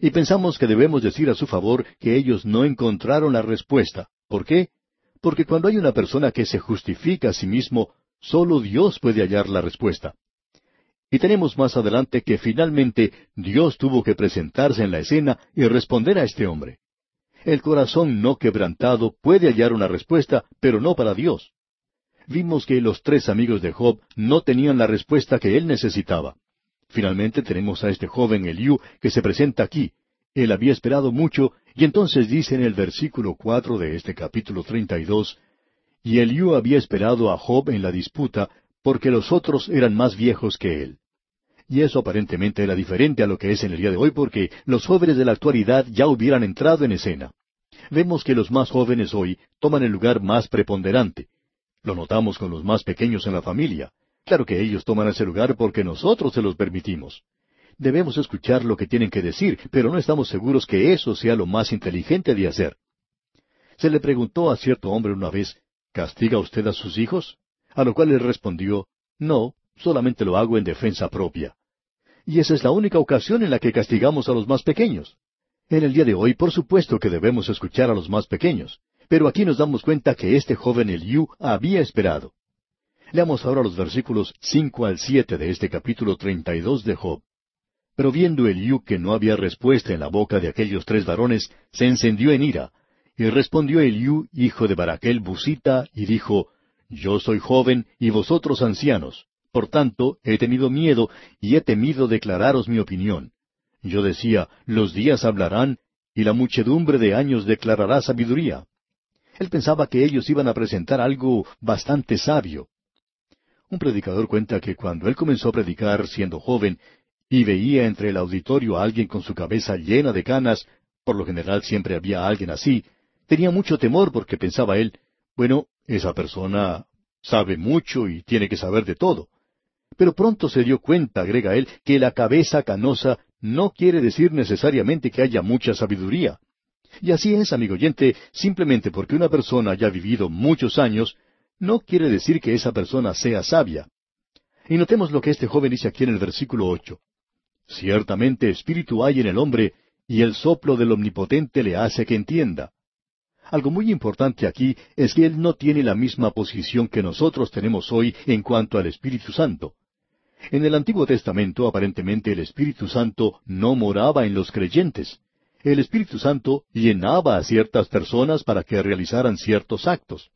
Y pensamos que debemos decir a su favor que ellos no encontraron la respuesta. ¿Por qué? Porque cuando hay una persona que se justifica a sí mismo, solo Dios puede hallar la respuesta. Y tenemos más adelante que finalmente Dios tuvo que presentarse en la escena y responder a este hombre. El corazón no quebrantado puede hallar una respuesta, pero no para Dios. Vimos que los tres amigos de Job no tenían la respuesta que él necesitaba. Finalmente tenemos a este joven Eliú que se presenta aquí. Él había esperado mucho, y entonces dice en el versículo cuatro de este capítulo treinta y dos, y Eliú había esperado a Job en la disputa, porque los otros eran más viejos que él. Y eso aparentemente era diferente a lo que es en el día de hoy porque los jóvenes de la actualidad ya hubieran entrado en escena. Vemos que los más jóvenes hoy toman el lugar más preponderante. Lo notamos con los más pequeños en la familia. Claro que ellos toman ese lugar porque nosotros se los permitimos. Debemos escuchar lo que tienen que decir, pero no estamos seguros que eso sea lo más inteligente de hacer. Se le preguntó a cierto hombre una vez, ¿castiga usted a sus hijos? A lo cual él respondió, no, solamente lo hago en defensa propia. Y esa es la única ocasión en la que castigamos a los más pequeños. En el día de hoy, por supuesto que debemos escuchar a los más pequeños, pero aquí nos damos cuenta que este joven Eliú había esperado. Leamos ahora los versículos cinco al siete de este capítulo treinta y dos de Job. Pero viendo Eliú que no había respuesta en la boca de aquellos tres varones, se encendió en ira. Y respondió Eliú, hijo de Baraquel Busita, y dijo, Yo soy joven y vosotros ancianos. Por tanto, he tenido miedo y he temido declararos mi opinión. Yo decía, los días hablarán y la muchedumbre de años declarará sabiduría. Él pensaba que ellos iban a presentar algo bastante sabio. Un predicador cuenta que cuando él comenzó a predicar siendo joven y veía entre el auditorio a alguien con su cabeza llena de canas, por lo general siempre había alguien así, tenía mucho temor porque pensaba él, bueno, esa persona sabe mucho y tiene que saber de todo. Pero pronto se dio cuenta, agrega él, que la cabeza canosa no quiere decir necesariamente que haya mucha sabiduría. Y así es, amigo oyente, simplemente porque una persona haya vivido muchos años, no quiere decir que esa persona sea sabia. Y notemos lo que este joven dice aquí en el versículo ocho. Ciertamente espíritu hay en el hombre, y el soplo del Omnipotente le hace que entienda. Algo muy importante aquí es que Él no tiene la misma posición que nosotros tenemos hoy en cuanto al Espíritu Santo. En el Antiguo Testamento aparentemente el Espíritu Santo no moraba en los creyentes. El Espíritu Santo llenaba a ciertas personas para que realizaran ciertos actos.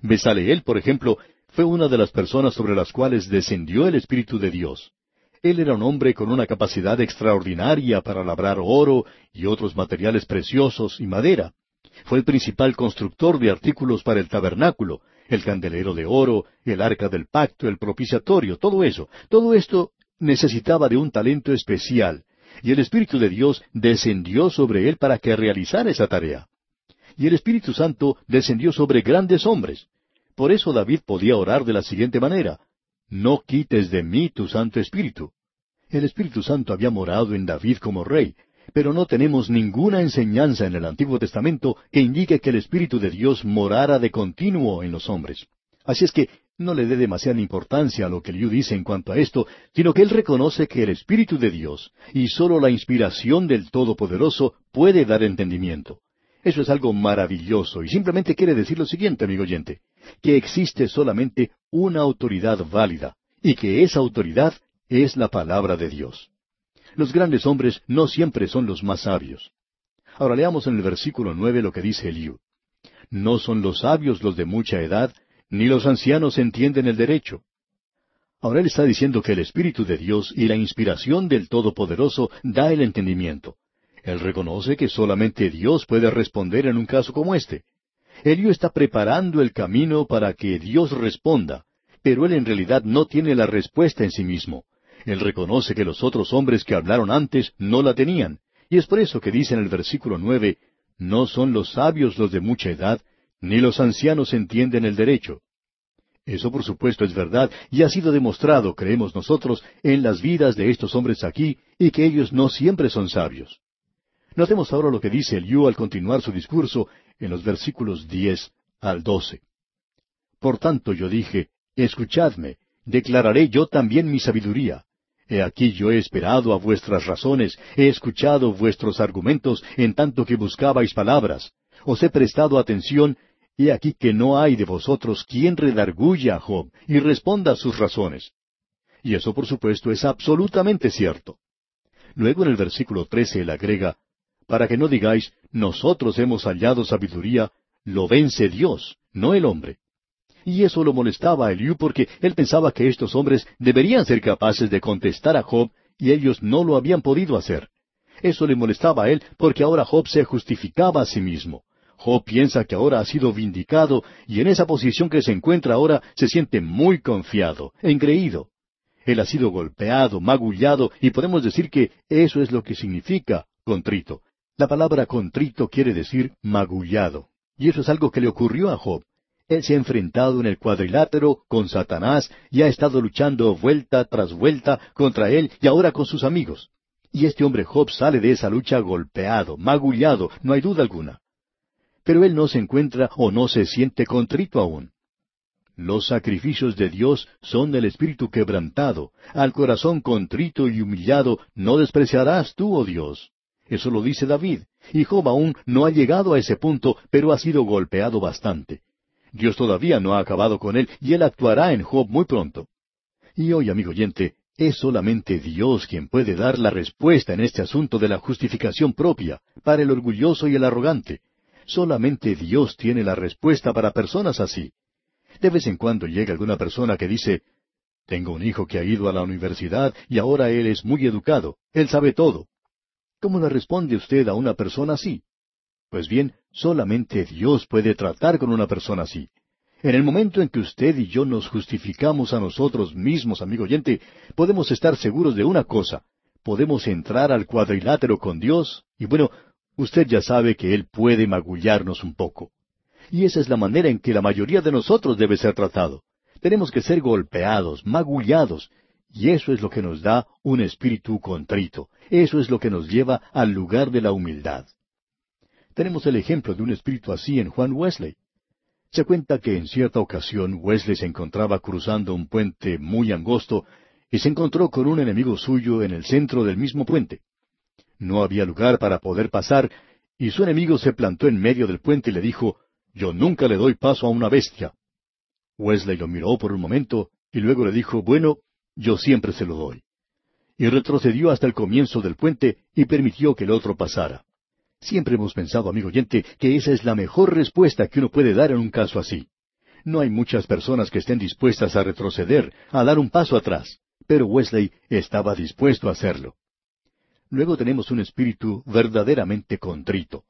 Besaleel, por ejemplo, fue una de las personas sobre las cuales descendió el Espíritu de Dios. Él era un hombre con una capacidad extraordinaria para labrar oro y otros materiales preciosos y madera. Fue el principal constructor de artículos para el tabernáculo, el candelero de oro, el arca del pacto, el propiciatorio, todo eso. Todo esto necesitaba de un talento especial, y el Espíritu de Dios descendió sobre él para que realizara esa tarea. Y el Espíritu Santo descendió sobre grandes hombres. Por eso David podía orar de la siguiente manera, No quites de mí tu Santo Espíritu. El Espíritu Santo había morado en David como rey, pero no tenemos ninguna enseñanza en el Antiguo Testamento que indique que el Espíritu de Dios morara de continuo en los hombres. Así es que no le dé demasiada importancia a lo que Liu dice en cuanto a esto, sino que él reconoce que el Espíritu de Dios y sólo la inspiración del Todopoderoso puede dar entendimiento. Eso es algo maravilloso y simplemente quiere decir lo siguiente, amigo oyente, que existe solamente una autoridad válida y que esa autoridad es la palabra de Dios. Los grandes hombres no siempre son los más sabios. Ahora leamos en el versículo nueve lo que dice Eliú. No son los sabios los de mucha edad, ni los ancianos entienden el derecho. Ahora él está diciendo que el Espíritu de Dios y la inspiración del Todopoderoso da el entendimiento. Él reconoce que solamente Dios puede responder en un caso como este. Eliú está preparando el camino para que Dios responda, pero él en realidad no tiene la respuesta en sí mismo. Él reconoce que los otros hombres que hablaron antes no la tenían, y es por eso que dice en el versículo nueve, No son los sabios los de mucha edad, ni los ancianos entienden el derecho. Eso por supuesto es verdad y ha sido demostrado, creemos nosotros, en las vidas de estos hombres aquí, y que ellos no siempre son sabios. Notemos ahora lo que dice Eliú al continuar su discurso en los versículos diez al doce. Por tanto yo dije, Escuchadme, declararé yo también mi sabiduría. He aquí yo he esperado a vuestras razones, he escuchado vuestros argumentos en tanto que buscabais palabras. Os he prestado atención, he aquí que no hay de vosotros quien redarguya a Job y responda a sus razones. Y eso por supuesto es absolutamente cierto. Luego en el versículo trece él agrega, para que no digáis, nosotros hemos hallado sabiduría, lo vence Dios, no el hombre. Y eso lo molestaba a Eliú porque él pensaba que estos hombres deberían ser capaces de contestar a Job y ellos no lo habían podido hacer. Eso le molestaba a él porque ahora Job se justificaba a sí mismo. Job piensa que ahora ha sido vindicado y en esa posición que se encuentra ahora se siente muy confiado, engreído. Él ha sido golpeado, magullado y podemos decir que eso es lo que significa contrito. La palabra contrito quiere decir magullado. Y eso es algo que le ocurrió a Job. Él se ha enfrentado en el cuadrilátero con Satanás y ha estado luchando vuelta tras vuelta contra él y ahora con sus amigos. Y este hombre Job sale de esa lucha golpeado, magullado, no hay duda alguna. Pero él no se encuentra o no se siente contrito aún. Los sacrificios de Dios son del espíritu quebrantado. Al corazón contrito y humillado no despreciarás tú, oh Dios. Eso lo dice David. Y Job aún no ha llegado a ese punto, pero ha sido golpeado bastante. Dios todavía no ha acabado con él y él actuará en Job muy pronto. Y hoy, amigo oyente, es solamente Dios quien puede dar la respuesta en este asunto de la justificación propia para el orgulloso y el arrogante. Solamente Dios tiene la respuesta para personas así. De vez en cuando llega alguna persona que dice, Tengo un hijo que ha ido a la universidad y ahora él es muy educado, él sabe todo. ¿Cómo le responde usted a una persona así? Pues bien, solamente Dios puede tratar con una persona así. En el momento en que usted y yo nos justificamos a nosotros mismos, amigo oyente, podemos estar seguros de una cosa. Podemos entrar al cuadrilátero con Dios y bueno, usted ya sabe que Él puede magullarnos un poco. Y esa es la manera en que la mayoría de nosotros debe ser tratado. Tenemos que ser golpeados, magullados, y eso es lo que nos da un espíritu contrito. Eso es lo que nos lleva al lugar de la humildad. Tenemos el ejemplo de un espíritu así en Juan Wesley. Se cuenta que en cierta ocasión Wesley se encontraba cruzando un puente muy angosto y se encontró con un enemigo suyo en el centro del mismo puente. No había lugar para poder pasar y su enemigo se plantó en medio del puente y le dijo, Yo nunca le doy paso a una bestia. Wesley lo miró por un momento y luego le dijo, Bueno, yo siempre se lo doy. Y retrocedió hasta el comienzo del puente y permitió que el otro pasara. Siempre hemos pensado, amigo oyente, que esa es la mejor respuesta que uno puede dar en un caso así. No hay muchas personas que estén dispuestas a retroceder, a dar un paso atrás, pero Wesley estaba dispuesto a hacerlo. Luego tenemos un espíritu verdaderamente contrito.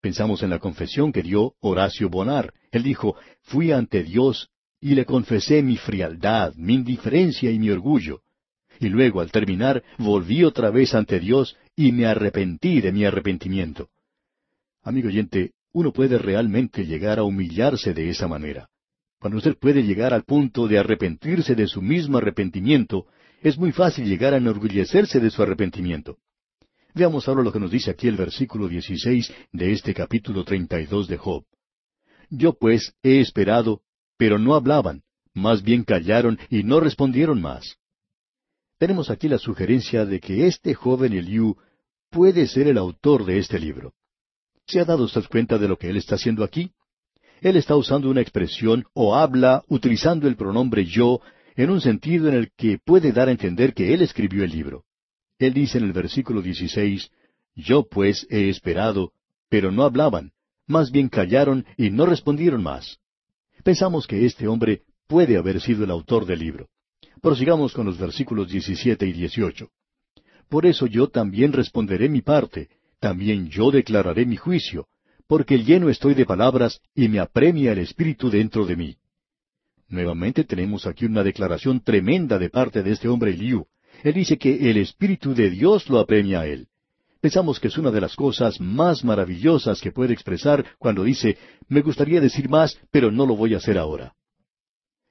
Pensamos en la confesión que dio Horacio Bonar. Él dijo, fui ante Dios y le confesé mi frialdad, mi indiferencia y mi orgullo. Y luego, al terminar, volví otra vez ante Dios y me arrepentí de mi arrepentimiento. Amigo oyente, uno puede realmente llegar a humillarse de esa manera. Cuando usted puede llegar al punto de arrepentirse de su mismo arrepentimiento, es muy fácil llegar a enorgullecerse de su arrepentimiento. Veamos ahora lo que nos dice aquí el versículo 16 de este capítulo 32 de Job. Yo pues he esperado, pero no hablaban, más bien callaron y no respondieron más. Tenemos aquí la sugerencia de que este joven Eliú puede ser el autor de este libro. ¿Se ha dado usted cuenta de lo que él está haciendo aquí? Él está usando una expresión o habla utilizando el pronombre yo en un sentido en el que puede dar a entender que él escribió el libro. Él dice en el versículo 16, Yo pues he esperado, pero no hablaban, más bien callaron y no respondieron más. Pensamos que este hombre puede haber sido el autor del libro. Prosigamos con los versículos 17 y 18. Por eso yo también responderé mi parte, también yo declararé mi juicio, porque lleno estoy de palabras y me apremia el Espíritu dentro de mí. Nuevamente tenemos aquí una declaración tremenda de parte de este hombre Eliú. Él dice que el Espíritu de Dios lo apremia a él. Pensamos que es una de las cosas más maravillosas que puede expresar cuando dice, me gustaría decir más, pero no lo voy a hacer ahora.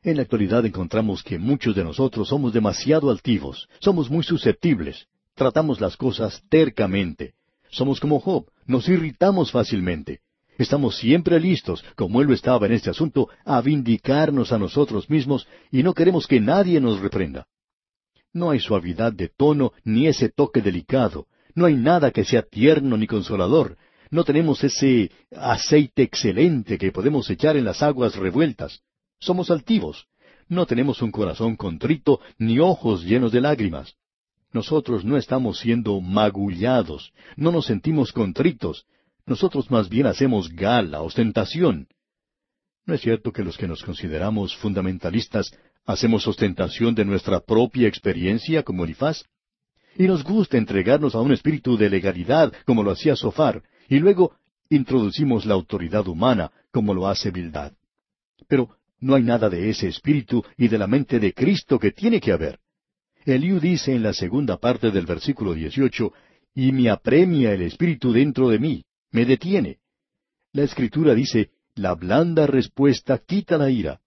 En la actualidad encontramos que muchos de nosotros somos demasiado altivos, somos muy susceptibles, tratamos las cosas tercamente. Somos como Job, nos irritamos fácilmente. Estamos siempre listos, como él lo estaba en este asunto, a vindicarnos a nosotros mismos y no queremos que nadie nos reprenda. No hay suavidad de tono ni ese toque delicado, no hay nada que sea tierno ni consolador, no tenemos ese aceite excelente que podemos echar en las aguas revueltas. Somos altivos. No tenemos un corazón contrito ni ojos llenos de lágrimas. Nosotros no estamos siendo magullados, no nos sentimos contritos. Nosotros más bien hacemos gala, ostentación. ¿No es cierto que los que nos consideramos fundamentalistas hacemos ostentación de nuestra propia experiencia como Elifaz? Y nos gusta entregarnos a un espíritu de legalidad como lo hacía Sofar, y luego introducimos la autoridad humana como lo hace Bildad. Pero no hay nada de ese espíritu y de la mente de Cristo que tiene que haber. Eliú dice en la segunda parte del versículo 18, y me apremia el espíritu dentro de mí, me detiene. La escritura dice, la blanda respuesta quita la ira.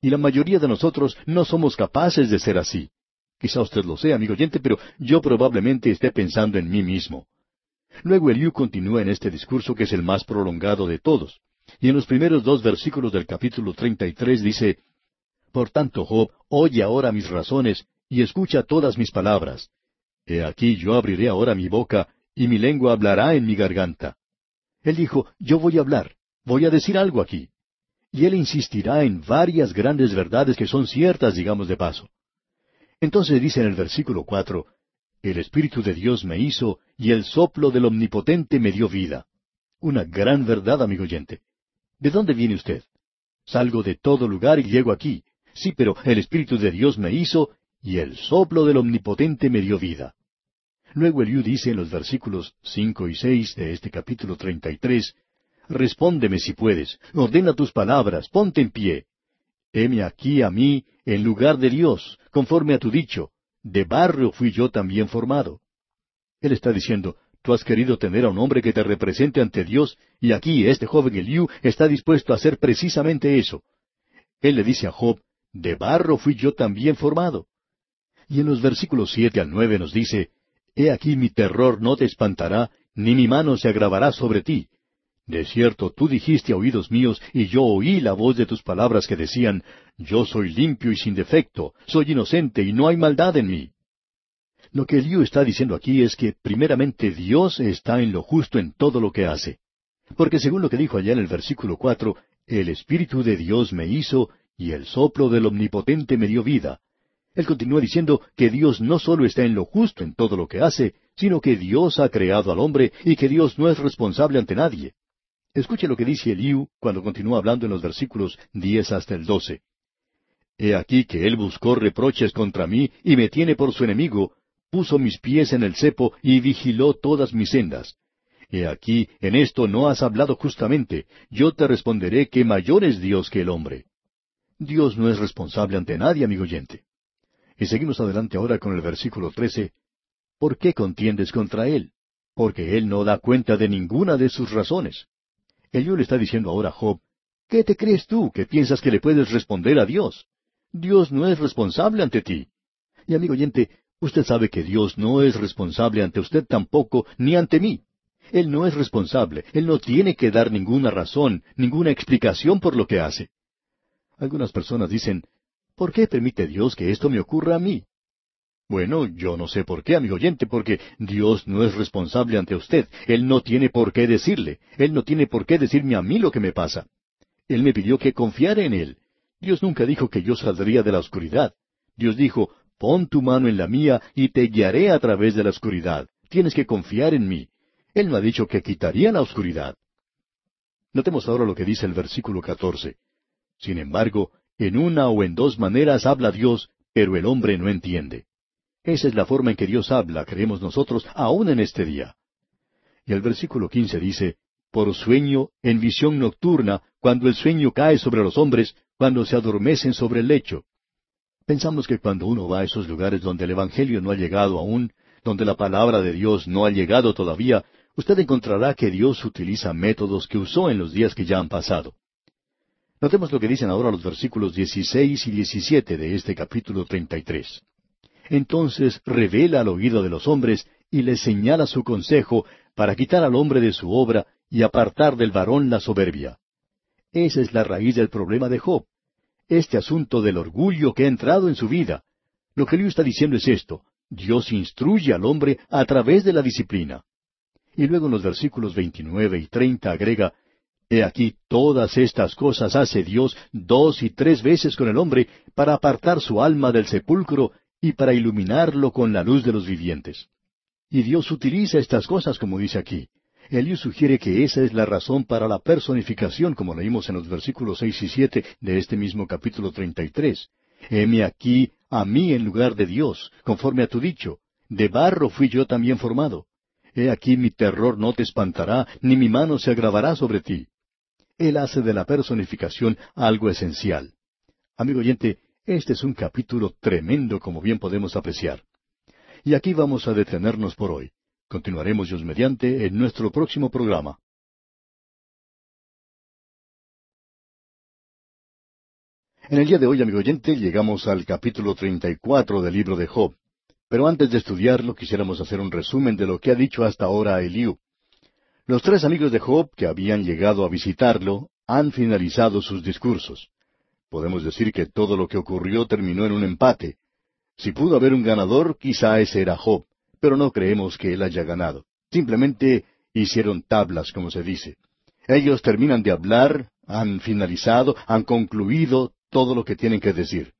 Y la mayoría de nosotros no somos capaces de ser así. Quizá usted lo sea, amigo oyente, pero yo probablemente esté pensando en mí mismo. Luego Eliú continúa en este discurso que es el más prolongado de todos. Y en los primeros dos versículos del capítulo treinta y tres dice, Por tanto, Job, oye ahora mis razones y escucha todas mis palabras. He aquí yo abriré ahora mi boca, y mi lengua hablará en mi garganta. Él dijo, yo voy a hablar, voy a decir algo aquí. Y él insistirá en varias grandes verdades que son ciertas, digamos de paso. Entonces dice en el versículo cuatro, El Espíritu de Dios me hizo, y el soplo del Omnipotente me dio vida. Una gran verdad, amigo oyente. ¿De dónde viene usted? Salgo de todo lugar y llego aquí. Sí, pero el Espíritu de Dios me hizo y el soplo del Omnipotente me dio vida. Luego Eliú dice en los versículos cinco y seis de este capítulo treinta y tres, Respóndeme si puedes, ordena tus palabras, ponte en pie. Heme aquí a mí en lugar de Dios, conforme a tu dicho. De barro fui yo también formado. Él está diciendo, tú has querido tener a un hombre que te represente ante Dios, y aquí este joven Eliú está dispuesto a hacer precisamente eso. Él le dice a Job, de barro fui yo también formado. Y en los versículos siete al nueve nos dice, He aquí mi terror no te espantará, ni mi mano se agravará sobre ti. De cierto, tú dijiste a oídos míos, y yo oí la voz de tus palabras que decían, Yo soy limpio y sin defecto, soy inocente y no hay maldad en mí. Lo que Eliú está diciendo aquí es que primeramente Dios está en lo justo en todo lo que hace. Porque según lo que dijo allá en el versículo cuatro, el Espíritu de Dios me hizo, y el soplo del Omnipotente me dio vida. Él continúa diciendo que Dios no solo está en lo justo en todo lo que hace, sino que Dios ha creado al hombre y que Dios no es responsable ante nadie. Escuche lo que dice Eliú cuando continúa hablando en los versículos diez hasta el doce. He aquí que él buscó reproches contra mí y me tiene por su enemigo, puso mis pies en el cepo y vigiló todas mis sendas. He aquí, en esto no has hablado justamente, yo te responderé que mayor es Dios que el hombre. Dios no es responsable ante nadie, amigo oyente. Y seguimos adelante ahora con el versículo trece. ¿Por qué contiendes contra él? Porque él no da cuenta de ninguna de sus razones. Eliú le está diciendo ahora a Job, ¿qué te crees tú que piensas que le puedes responder a Dios? Dios no es responsable ante ti. Y amigo oyente, usted sabe que Dios no es responsable ante usted tampoco, ni ante mí. Él no es responsable, Él no tiene que dar ninguna razón, ninguna explicación por lo que hace. Algunas personas dicen, ¿por qué permite Dios que esto me ocurra a mí? Bueno, yo no sé por qué, amigo oyente, porque Dios no es responsable ante usted. Él no tiene por qué decirle. Él no tiene por qué decirme a mí lo que me pasa. Él me pidió que confiara en Él. Dios nunca dijo que yo saldría de la oscuridad. Dios dijo, pon tu mano en la mía y te guiaré a través de la oscuridad. Tienes que confiar en mí. Él no ha dicho que quitaría la oscuridad. Notemos ahora lo que dice el versículo catorce. Sin embargo, en una o en dos maneras habla Dios, pero el hombre no entiende. Esa es la forma en que Dios habla, creemos nosotros, aún en este día. Y el versículo quince dice, por sueño, en visión nocturna, cuando el sueño cae sobre los hombres, cuando se adormecen sobre el lecho. Pensamos que cuando uno va a esos lugares donde el Evangelio no ha llegado aún, donde la palabra de Dios no ha llegado todavía, usted encontrará que Dios utiliza métodos que usó en los días que ya han pasado. Notemos lo que dicen ahora los versículos 16 y 17 de este capítulo 33 entonces revela al oído de los hombres y les señala su consejo para quitar al hombre de su obra y apartar del varón la soberbia. Esa es la raíz del problema de Job. Este asunto del orgullo que ha entrado en su vida. Lo que Dios está diciendo es esto. Dios instruye al hombre a través de la disciplina. Y luego en los versículos 29 y 30 agrega, He aquí todas estas cosas hace Dios dos y tres veces con el hombre para apartar su alma del sepulcro y para iluminarlo con la luz de los vivientes. Y Dios utiliza estas cosas como dice aquí. Eliú sugiere que esa es la razón para la personificación, como leímos en los versículos seis y siete de este mismo capítulo treinta y tres. Heme aquí a mí en lugar de Dios, conforme a tu dicho. De barro fui yo también formado. He aquí mi terror no te espantará, ni mi mano se agravará sobre ti. Él hace de la personificación algo esencial. Amigo oyente, este es un capítulo tremendo como bien podemos apreciar. Y aquí vamos a detenernos por hoy. Continuaremos Dios mediante en nuestro próximo programa. En el día de hoy, amigo oyente, llegamos al capítulo 34 del libro de Job. Pero antes de estudiarlo, quisiéramos hacer un resumen de lo que ha dicho hasta ahora Eliú. Los tres amigos de Job que habían llegado a visitarlo han finalizado sus discursos. Podemos decir que todo lo que ocurrió terminó en un empate. Si pudo haber un ganador, quizá ese era Job, pero no creemos que él haya ganado. Simplemente hicieron tablas, como se dice. Ellos terminan de hablar, han finalizado, han concluido todo lo que tienen que decir.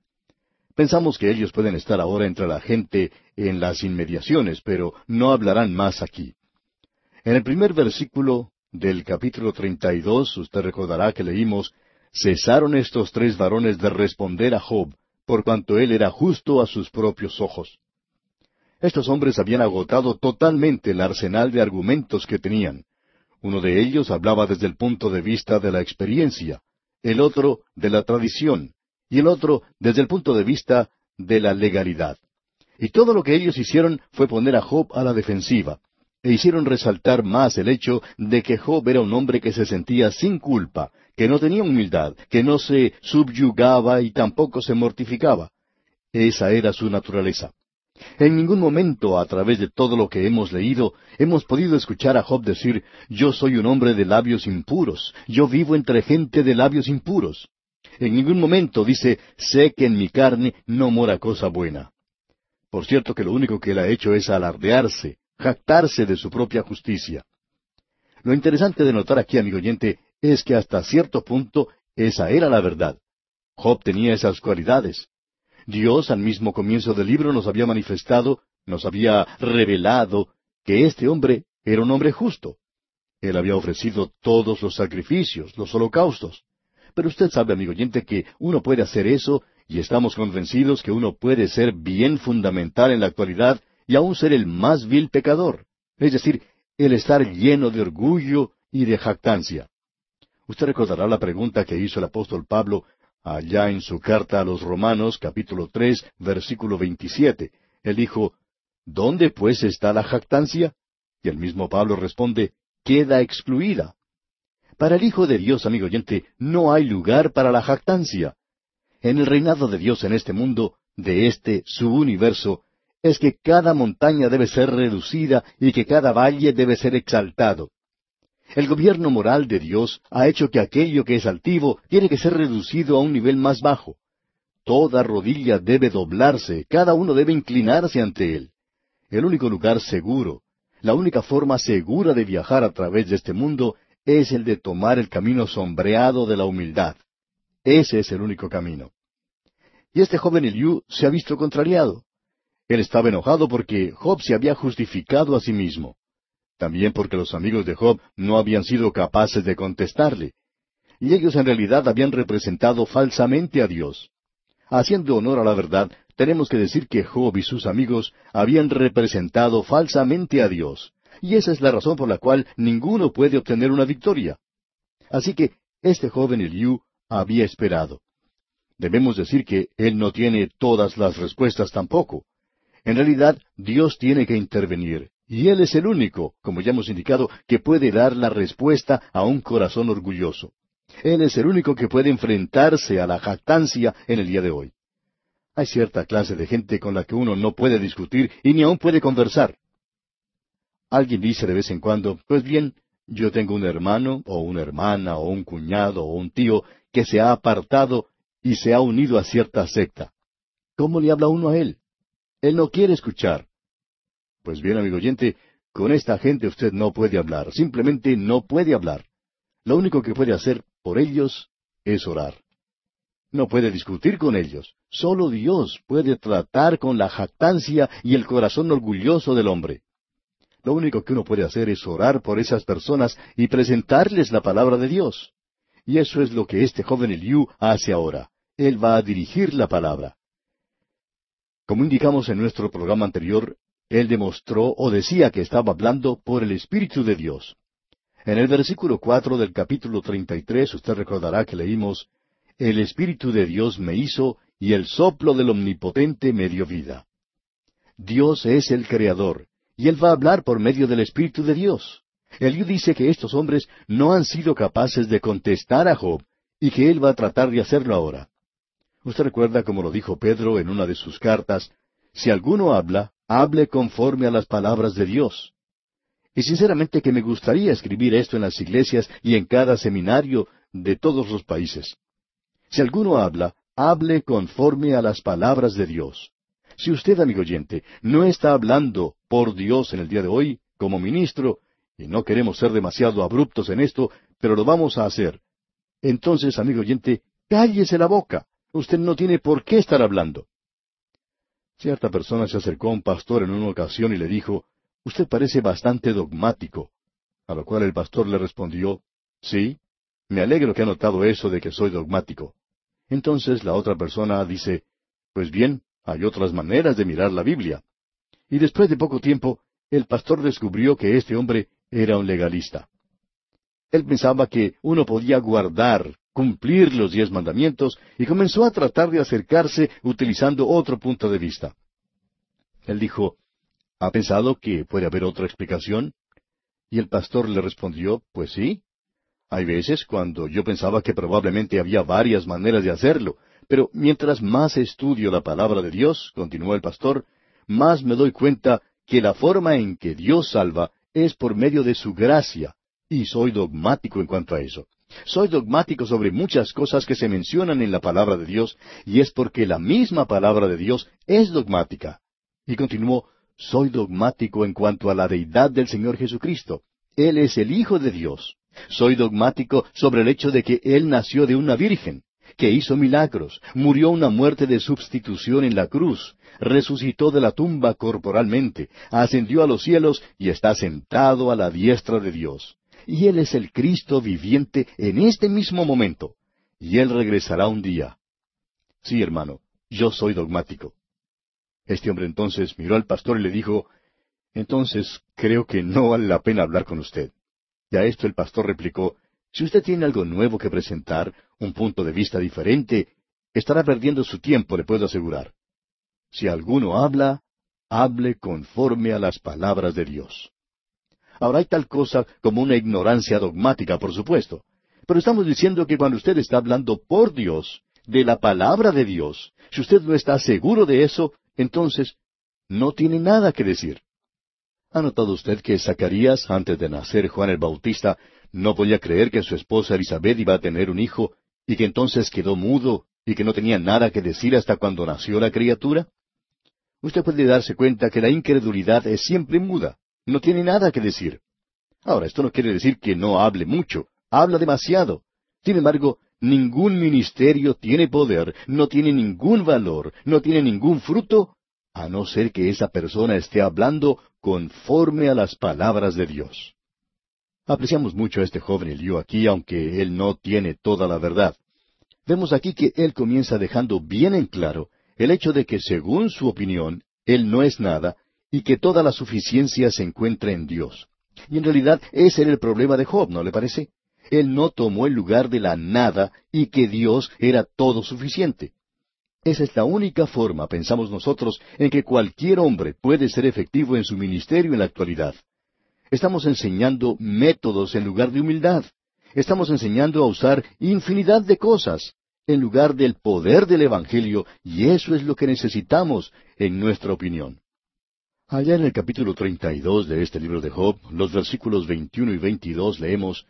Pensamos que ellos pueden estar ahora entre la gente en las inmediaciones, pero no hablarán más aquí. En el primer versículo del capítulo 32, usted recordará que leímos, cesaron estos tres varones de responder a Job, por cuanto él era justo a sus propios ojos. Estos hombres habían agotado totalmente el arsenal de argumentos que tenían. Uno de ellos hablaba desde el punto de vista de la experiencia, el otro de la tradición, y el otro desde el punto de vista de la legalidad. Y todo lo que ellos hicieron fue poner a Job a la defensiva, e hicieron resaltar más el hecho de que Job era un hombre que se sentía sin culpa, que no tenía humildad, que no se subyugaba y tampoco se mortificaba. Esa era su naturaleza. En ningún momento, a través de todo lo que hemos leído, hemos podido escuchar a Job decir, yo soy un hombre de labios impuros, yo vivo entre gente de labios impuros. En ningún momento dice, sé que en mi carne no mora cosa buena. Por cierto que lo único que él ha hecho es alardearse, jactarse de su propia justicia. Lo interesante de notar aquí, amigo oyente, es que hasta cierto punto esa era la verdad. Job tenía esas cualidades. Dios al mismo comienzo del libro nos había manifestado, nos había revelado que este hombre era un hombre justo. Él había ofrecido todos los sacrificios, los holocaustos. Pero usted sabe, amigo oyente, que uno puede hacer eso y estamos convencidos que uno puede ser bien fundamental en la actualidad y aún ser el más vil pecador. Es decir, el estar lleno de orgullo y de jactancia. Usted recordará la pregunta que hizo el apóstol Pablo allá en su carta a los Romanos, capítulo tres, versículo veintisiete. Él dijo, ¿Dónde pues está la jactancia? Y el mismo Pablo responde, queda excluida. Para el Hijo de Dios, amigo oyente, no hay lugar para la jactancia. En el reinado de Dios en este mundo, de este su universo, es que cada montaña debe ser reducida y que cada valle debe ser exaltado. El gobierno moral de Dios ha hecho que aquello que es altivo tiene que ser reducido a un nivel más bajo. Toda rodilla debe doblarse, cada uno debe inclinarse ante Él. El único lugar seguro, la única forma segura de viajar a través de este mundo es el de tomar el camino sombreado de la humildad. Ese es el único camino. Y este joven Eliú se ha visto contrariado. Él estaba enojado porque Job se había justificado a sí mismo. También porque los amigos de Job no habían sido capaces de contestarle. Y ellos en realidad habían representado falsamente a Dios. Haciendo honor a la verdad, tenemos que decir que Job y sus amigos habían representado falsamente a Dios. Y esa es la razón por la cual ninguno puede obtener una victoria. Así que este joven Eliú había esperado. Debemos decir que él no tiene todas las respuestas tampoco. En realidad, Dios tiene que intervenir, y Él es el único, como ya hemos indicado, que puede dar la respuesta a un corazón orgulloso. Él es el único que puede enfrentarse a la jactancia en el día de hoy. Hay cierta clase de gente con la que uno no puede discutir y ni aun puede conversar. Alguien dice de vez en cuando, pues bien, yo tengo un hermano o una hermana o un cuñado o un tío que se ha apartado y se ha unido a cierta secta. ¿Cómo le habla uno a él? Él no quiere escuchar. Pues bien, amigo oyente, con esta gente usted no puede hablar, simplemente no puede hablar. Lo único que puede hacer por ellos es orar. No puede discutir con ellos. Solo Dios puede tratar con la jactancia y el corazón orgulloso del hombre. Lo único que uno puede hacer es orar por esas personas y presentarles la palabra de Dios. Y eso es lo que este joven Eliú hace ahora. Él va a dirigir la palabra. Como indicamos en nuestro programa anterior, él demostró o decía que estaba hablando por el Espíritu de Dios. En el versículo cuatro del capítulo treinta y tres usted recordará que leímos El Espíritu de Dios me hizo y el soplo del Omnipotente me dio vida. Dios es el Creador, y Él va a hablar por medio del Espíritu de Dios. Eliú dice que estos hombres no han sido capaces de contestar a Job, y que Él va a tratar de hacerlo ahora. Usted recuerda como lo dijo Pedro en una de sus cartas, si alguno habla, hable conforme a las palabras de Dios. Y sinceramente que me gustaría escribir esto en las iglesias y en cada seminario de todos los países. Si alguno habla, hable conforme a las palabras de Dios. Si usted, amigo oyente, no está hablando por Dios en el día de hoy, como ministro, y no queremos ser demasiado abruptos en esto, pero lo vamos a hacer, entonces, amigo oyente, cállese la boca. Usted no tiene por qué estar hablando. Cierta persona se acercó a un pastor en una ocasión y le dijo, Usted parece bastante dogmático. A lo cual el pastor le respondió, Sí, me alegro que ha notado eso de que soy dogmático. Entonces la otra persona dice, Pues bien, hay otras maneras de mirar la Biblia. Y después de poco tiempo, el pastor descubrió que este hombre era un legalista. Él pensaba que uno podía guardar, cumplir los diez mandamientos y comenzó a tratar de acercarse utilizando otro punto de vista. Él dijo, ¿Ha pensado que puede haber otra explicación? Y el pastor le respondió, Pues sí. Hay veces cuando yo pensaba que probablemente había varias maneras de hacerlo, pero mientras más estudio la palabra de Dios, continuó el pastor, más me doy cuenta que la forma en que Dios salva es por medio de su gracia, y soy dogmático en cuanto a eso. Soy dogmático sobre muchas cosas que se mencionan en la palabra de Dios, y es porque la misma palabra de Dios es dogmática. Y continuó, soy dogmático en cuanto a la deidad del Señor Jesucristo. Él es el Hijo de Dios. Soy dogmático sobre el hecho de que Él nació de una virgen, que hizo milagros, murió una muerte de sustitución en la cruz, resucitó de la tumba corporalmente, ascendió a los cielos y está sentado a la diestra de Dios. Y Él es el Cristo viviente en este mismo momento. Y Él regresará un día. Sí, hermano, yo soy dogmático. Este hombre entonces miró al pastor y le dijo, Entonces creo que no vale la pena hablar con usted. Y a esto el pastor replicó, Si usted tiene algo nuevo que presentar, un punto de vista diferente, estará perdiendo su tiempo, le puedo asegurar. Si alguno habla, hable conforme a las palabras de Dios. Ahora hay tal cosa como una ignorancia dogmática, por supuesto. Pero estamos diciendo que cuando usted está hablando por Dios, de la palabra de Dios, si usted no está seguro de eso, entonces no tiene nada que decir. ¿Ha notado usted que Zacarías, antes de nacer Juan el Bautista, no podía creer que su esposa Elizabeth iba a tener un hijo, y que entonces quedó mudo, y que no tenía nada que decir hasta cuando nació la criatura? Usted puede darse cuenta que la incredulidad es siempre muda. No tiene nada que decir. Ahora, esto no quiere decir que no hable mucho, habla demasiado. Sin embargo, ningún ministerio tiene poder, no tiene ningún valor, no tiene ningún fruto, a no ser que esa persona esté hablando conforme a las palabras de Dios. Apreciamos mucho a este joven Eliú aquí, aunque él no tiene toda la verdad. Vemos aquí que él comienza dejando bien en claro el hecho de que, según su opinión, él no es nada y que toda la suficiencia se encuentra en Dios. Y en realidad ese era el problema de Job, ¿no le parece? Él no tomó el lugar de la nada y que Dios era todo suficiente. Esa es la única forma, pensamos nosotros, en que cualquier hombre puede ser efectivo en su ministerio en la actualidad. Estamos enseñando métodos en lugar de humildad. Estamos enseñando a usar infinidad de cosas en lugar del poder del Evangelio, y eso es lo que necesitamos, en nuestra opinión. Allá en el capítulo 32 de este libro de Job, los versículos 21 y 22 leemos,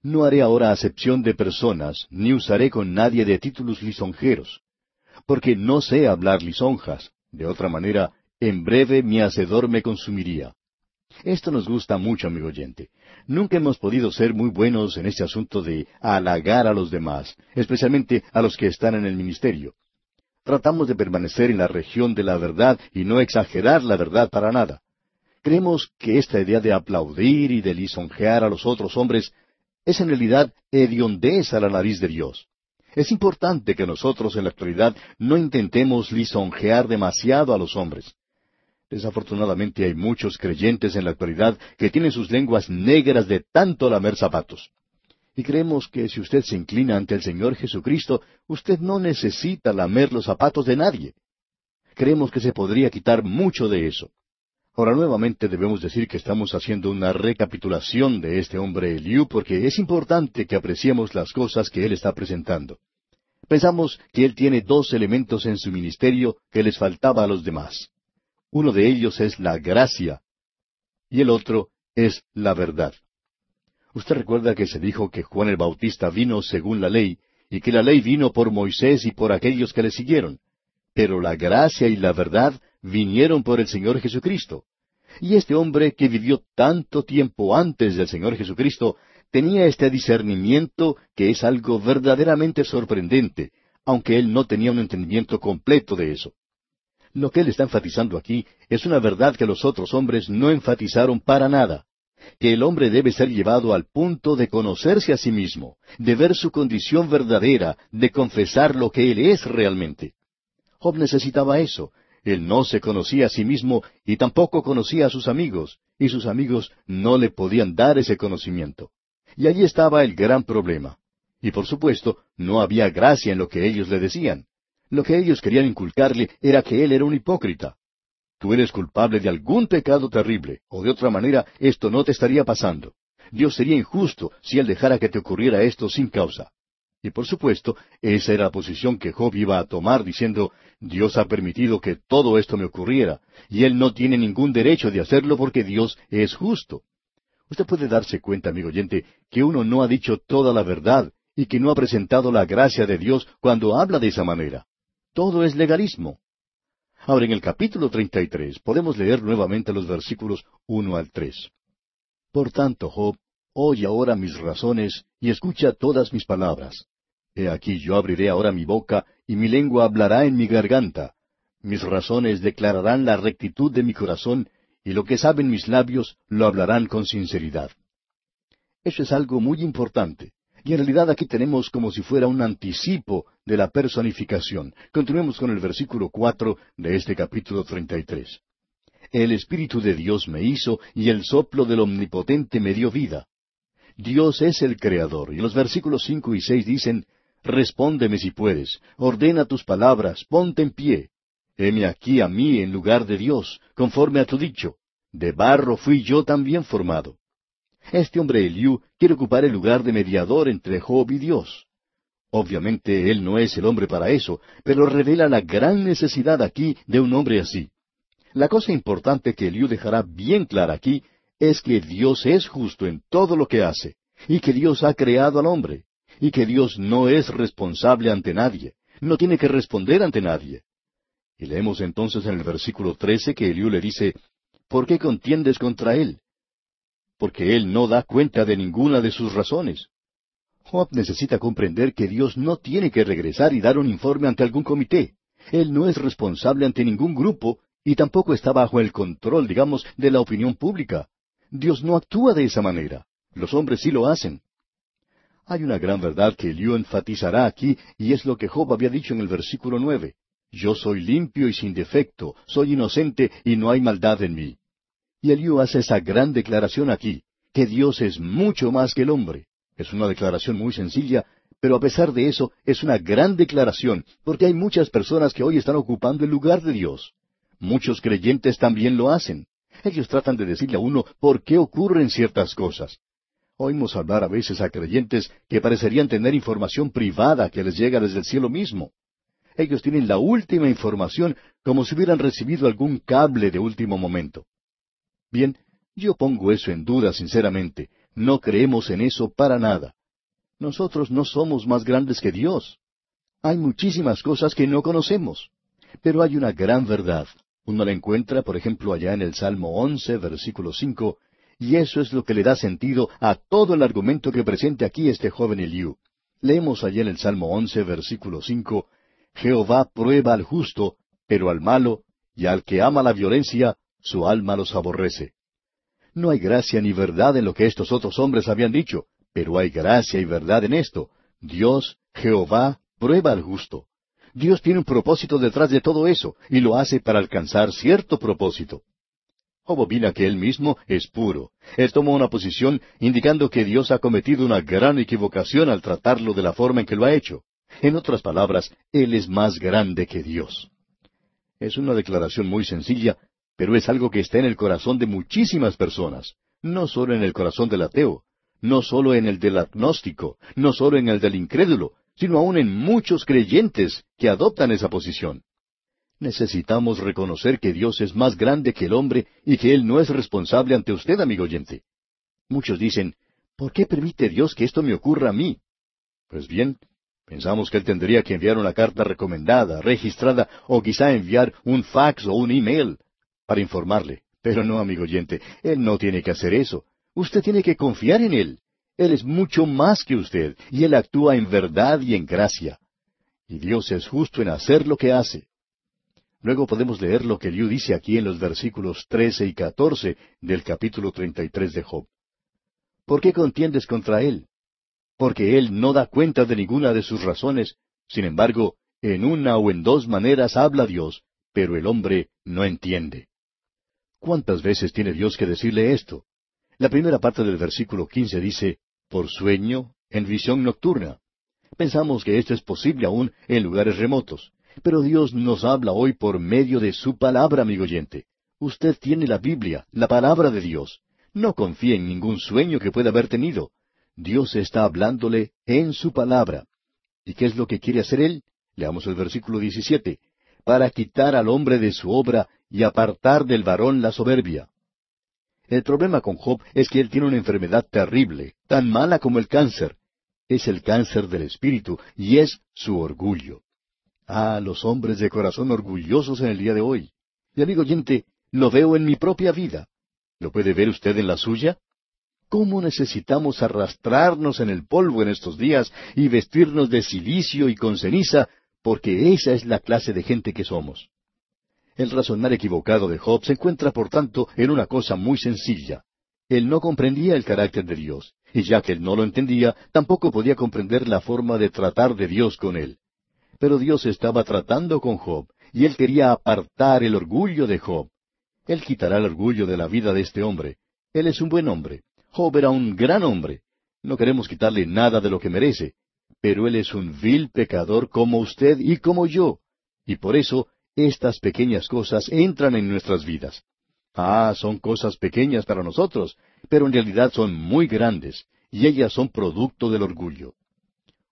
No haré ahora acepción de personas, ni usaré con nadie de títulos lisonjeros, porque no sé hablar lisonjas, de otra manera, en breve mi hacedor me consumiría. Esto nos gusta mucho, amigo oyente. Nunca hemos podido ser muy buenos en este asunto de halagar a los demás, especialmente a los que están en el ministerio tratamos de permanecer en la región de la verdad y no exagerar la verdad para nada. Creemos que esta idea de aplaudir y de lisonjear a los otros hombres es en realidad hediondez a la nariz de Dios. Es importante que nosotros en la actualidad no intentemos lisonjear demasiado a los hombres. Desafortunadamente hay muchos creyentes en la actualidad que tienen sus lenguas negras de tanto lamer zapatos. Y creemos que si usted se inclina ante el Señor Jesucristo, usted no necesita lamer los zapatos de nadie. Creemos que se podría quitar mucho de eso. Ahora nuevamente debemos decir que estamos haciendo una recapitulación de este hombre Eliú porque es importante que apreciemos las cosas que él está presentando. Pensamos que él tiene dos elementos en su ministerio que les faltaba a los demás. Uno de ellos es la gracia y el otro es la verdad. Usted recuerda que se dijo que Juan el Bautista vino según la ley, y que la ley vino por Moisés y por aquellos que le siguieron. Pero la gracia y la verdad vinieron por el Señor Jesucristo. Y este hombre que vivió tanto tiempo antes del Señor Jesucristo tenía este discernimiento que es algo verdaderamente sorprendente, aunque él no tenía un entendimiento completo de eso. Lo que él está enfatizando aquí es una verdad que los otros hombres no enfatizaron para nada que el hombre debe ser llevado al punto de conocerse a sí mismo, de ver su condición verdadera, de confesar lo que él es realmente. Job necesitaba eso. Él no se conocía a sí mismo y tampoco conocía a sus amigos, y sus amigos no le podían dar ese conocimiento. Y allí estaba el gran problema. Y por supuesto, no había gracia en lo que ellos le decían. Lo que ellos querían inculcarle era que él era un hipócrita. Tú eres culpable de algún pecado terrible, o de otra manera esto no te estaría pasando. Dios sería injusto si Él dejara que te ocurriera esto sin causa. Y por supuesto, esa era la posición que Job iba a tomar diciendo, Dios ha permitido que todo esto me ocurriera, y Él no tiene ningún derecho de hacerlo porque Dios es justo. Usted puede darse cuenta, amigo oyente, que uno no ha dicho toda la verdad y que no ha presentado la gracia de Dios cuando habla de esa manera. Todo es legalismo. Ahora, en el capítulo 33 podemos leer nuevamente los versículos uno al tres. Por tanto, Job, oye ahora mis razones y escucha todas mis palabras. He aquí yo abriré ahora mi boca y mi lengua hablará en mi garganta. Mis razones declararán la rectitud de mi corazón y lo que saben mis labios lo hablarán con sinceridad. Eso es algo muy importante. Y en realidad aquí tenemos como si fuera un anticipo de la personificación. Continuemos con el versículo cuatro de este capítulo treinta y tres. El Espíritu de Dios me hizo y el soplo del Omnipotente me dio vida. Dios es el Creador, y los versículos cinco y seis dicen, Respóndeme si puedes, ordena tus palabras, ponte en pie. Heme aquí a mí en lugar de Dios, conforme a tu dicho. De barro fui yo también formado. Este hombre Eliú quiere ocupar el lugar de mediador entre Job y Dios. Obviamente él no es el hombre para eso, pero revela la gran necesidad aquí de un hombre así. La cosa importante que Eliú dejará bien clara aquí es que Dios es justo en todo lo que hace, y que Dios ha creado al hombre, y que Dios no es responsable ante nadie, no tiene que responder ante nadie. Y leemos entonces en el versículo trece que Eliú le dice, ¿Por qué contiendes contra él? Porque él no da cuenta de ninguna de sus razones. Job necesita comprender que Dios no tiene que regresar y dar un informe ante algún comité. Él no es responsable ante ningún grupo y tampoco está bajo el control, digamos, de la opinión pública. Dios no actúa de esa manera. Los hombres sí lo hacen. Hay una gran verdad que Eliú enfatizará aquí, y es lo que Job había dicho en el versículo nueve. Yo soy limpio y sin defecto, soy inocente y no hay maldad en mí. Y Eliú hace esa gran declaración aquí, que Dios es mucho más que el hombre. Es una declaración muy sencilla, pero a pesar de eso es una gran declaración, porque hay muchas personas que hoy están ocupando el lugar de Dios. Muchos creyentes también lo hacen. Ellos tratan de decirle a uno por qué ocurren ciertas cosas. Oímos hablar a veces a creyentes que parecerían tener información privada que les llega desde el cielo mismo. Ellos tienen la última información como si hubieran recibido algún cable de último momento. Bien, yo pongo eso en duda sinceramente. No creemos en eso para nada. Nosotros no somos más grandes que Dios. Hay muchísimas cosas que no conocemos. Pero hay una gran verdad. Uno la encuentra, por ejemplo, allá en el Salmo once, versículo cinco, y eso es lo que le da sentido a todo el argumento que presenta aquí este joven Eliú. Leemos allá en el Salmo once, versículo cinco, Jehová prueba al justo, pero al malo, y al que ama la violencia, su alma los aborrece. No hay gracia ni verdad en lo que estos otros hombres habían dicho, pero hay gracia y verdad en esto. Dios, Jehová, prueba al justo. Dios tiene un propósito detrás de todo eso, y lo hace para alcanzar cierto propósito. Job que él mismo es puro. Él toma una posición indicando que Dios ha cometido una gran equivocación al tratarlo de la forma en que lo ha hecho. En otras palabras, Él es más grande que Dios. Es una declaración muy sencilla, pero es algo que está en el corazón de muchísimas personas, no solo en el corazón del ateo, no solo en el del agnóstico, no solo en el del incrédulo, sino aún en muchos creyentes que adoptan esa posición. Necesitamos reconocer que Dios es más grande que el hombre y que Él no es responsable ante usted, amigo oyente. Muchos dicen, ¿por qué permite Dios que esto me ocurra a mí? Pues bien, pensamos que Él tendría que enviar una carta recomendada, registrada, o quizá enviar un fax o un email para informarle. Pero no, amigo oyente, Él no tiene que hacer eso. Usted tiene que confiar en Él. Él es mucho más que usted, y Él actúa en verdad y en gracia. Y Dios es justo en hacer lo que hace. Luego podemos leer lo que Liu dice aquí en los versículos trece y catorce del capítulo treinta y tres de Job. ¿Por qué contiendes contra Él? Porque Él no da cuenta de ninguna de sus razones, sin embargo, en una o en dos maneras habla Dios, pero el hombre no entiende. ¿Cuántas veces tiene Dios que decirle esto? La primera parte del versículo quince dice, por sueño, en visión nocturna. Pensamos que esto es posible aún en lugares remotos. Pero Dios nos habla hoy por medio de su palabra, amigo oyente. Usted tiene la Biblia, la palabra de Dios. No confíe en ningún sueño que pueda haber tenido. Dios está hablándole en su palabra. ¿Y qué es lo que quiere hacer Él? Leamos el versículo 17. Para quitar al hombre de su obra y apartar del varón la soberbia. El problema con Job es que él tiene una enfermedad terrible, tan mala como el cáncer. Es el cáncer del espíritu y es su orgullo. Ah, los hombres de corazón orgullosos en el día de hoy. Y amigo oyente, lo veo en mi propia vida. ¿Lo puede ver usted en la suya? ¿Cómo necesitamos arrastrarnos en el polvo en estos días y vestirnos de silicio y con ceniza, porque esa es la clase de gente que somos? El razonar equivocado de Job se encuentra, por tanto, en una cosa muy sencilla. Él no comprendía el carácter de Dios, y ya que él no lo entendía, tampoco podía comprender la forma de tratar de Dios con él. Pero Dios estaba tratando con Job, y él quería apartar el orgullo de Job. Él quitará el orgullo de la vida de este hombre. Él es un buen hombre. Job era un gran hombre. No queremos quitarle nada de lo que merece, pero él es un vil pecador como usted y como yo. Y por eso estas pequeñas cosas entran en nuestras vidas. Ah, son cosas pequeñas para nosotros, pero en realidad son muy grandes, y ellas son producto del orgullo.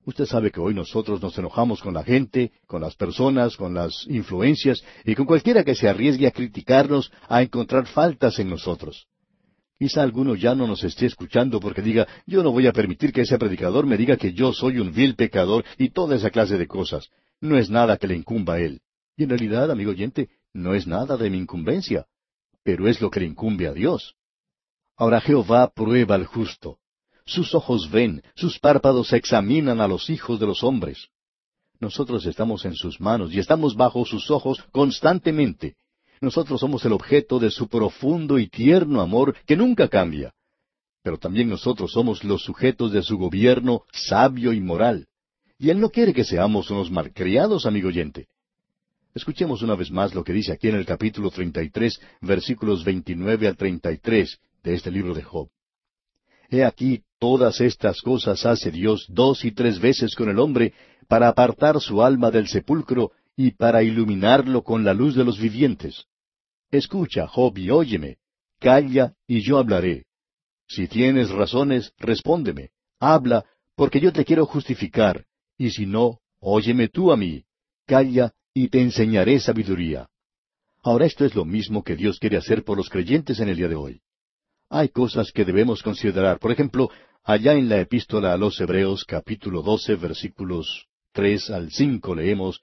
Usted sabe que hoy nosotros nos enojamos con la gente, con las personas, con las influencias y con cualquiera que se arriesgue a criticarnos, a encontrar faltas en nosotros. Quizá alguno ya no nos esté escuchando porque diga, yo no voy a permitir que ese predicador me diga que yo soy un vil pecador y toda esa clase de cosas. No es nada que le incumba a él. Y en realidad, amigo oyente, no es nada de mi incumbencia, pero es lo que le incumbe a Dios. Ahora Jehová prueba al justo. Sus ojos ven, sus párpados examinan a los hijos de los hombres. Nosotros estamos en sus manos y estamos bajo sus ojos constantemente. Nosotros somos el objeto de su profundo y tierno amor que nunca cambia. Pero también nosotros somos los sujetos de su gobierno sabio y moral. Y Él no quiere que seamos unos malcriados, amigo oyente. Escuchemos una vez más lo que dice aquí en el capítulo 33, versículos 29 al 33 de este libro de Job. He aquí todas estas cosas hace Dios dos y tres veces con el hombre para apartar su alma del sepulcro y para iluminarlo con la luz de los vivientes. Escucha, Job, y óyeme. Calla, y yo hablaré. Si tienes razones, respóndeme. Habla, porque yo te quiero justificar. Y si no, óyeme tú a mí. Calla, y te enseñaré sabiduría. Ahora esto es lo mismo que Dios quiere hacer por los creyentes en el día de hoy. Hay cosas que debemos considerar. Por ejemplo, allá en la epístola a los Hebreos capítulo 12 versículos tres al cinco leemos,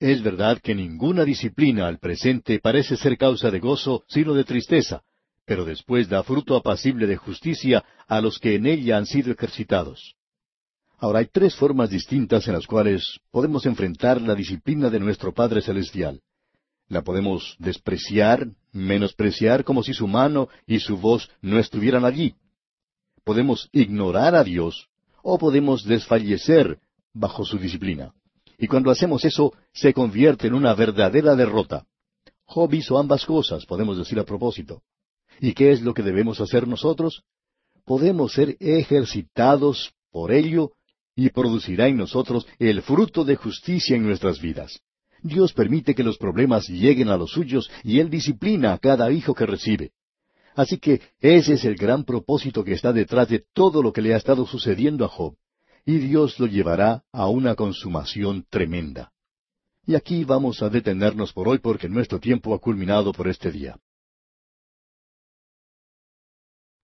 Es verdad que ninguna disciplina al presente parece ser causa de gozo, sino de tristeza, pero después da fruto apacible de justicia a los que en ella han sido ejercitados. Ahora hay tres formas distintas en las cuales podemos enfrentar la disciplina de nuestro Padre Celestial. La podemos despreciar, menospreciar como si su mano y su voz no estuvieran allí. Podemos ignorar a Dios o podemos desfallecer bajo su disciplina. Y cuando hacemos eso, se convierte en una verdadera derrota. Job hizo ambas cosas, podemos decir a propósito. ¿Y qué es lo que debemos hacer nosotros? Podemos ser ejercitados por ello y producirá en nosotros el fruto de justicia en nuestras vidas. Dios permite que los problemas lleguen a los suyos y Él disciplina a cada hijo que recibe. Así que ese es el gran propósito que está detrás de todo lo que le ha estado sucediendo a Job. Y Dios lo llevará a una consumación tremenda. Y aquí vamos a detenernos por hoy porque nuestro tiempo ha culminado por este día.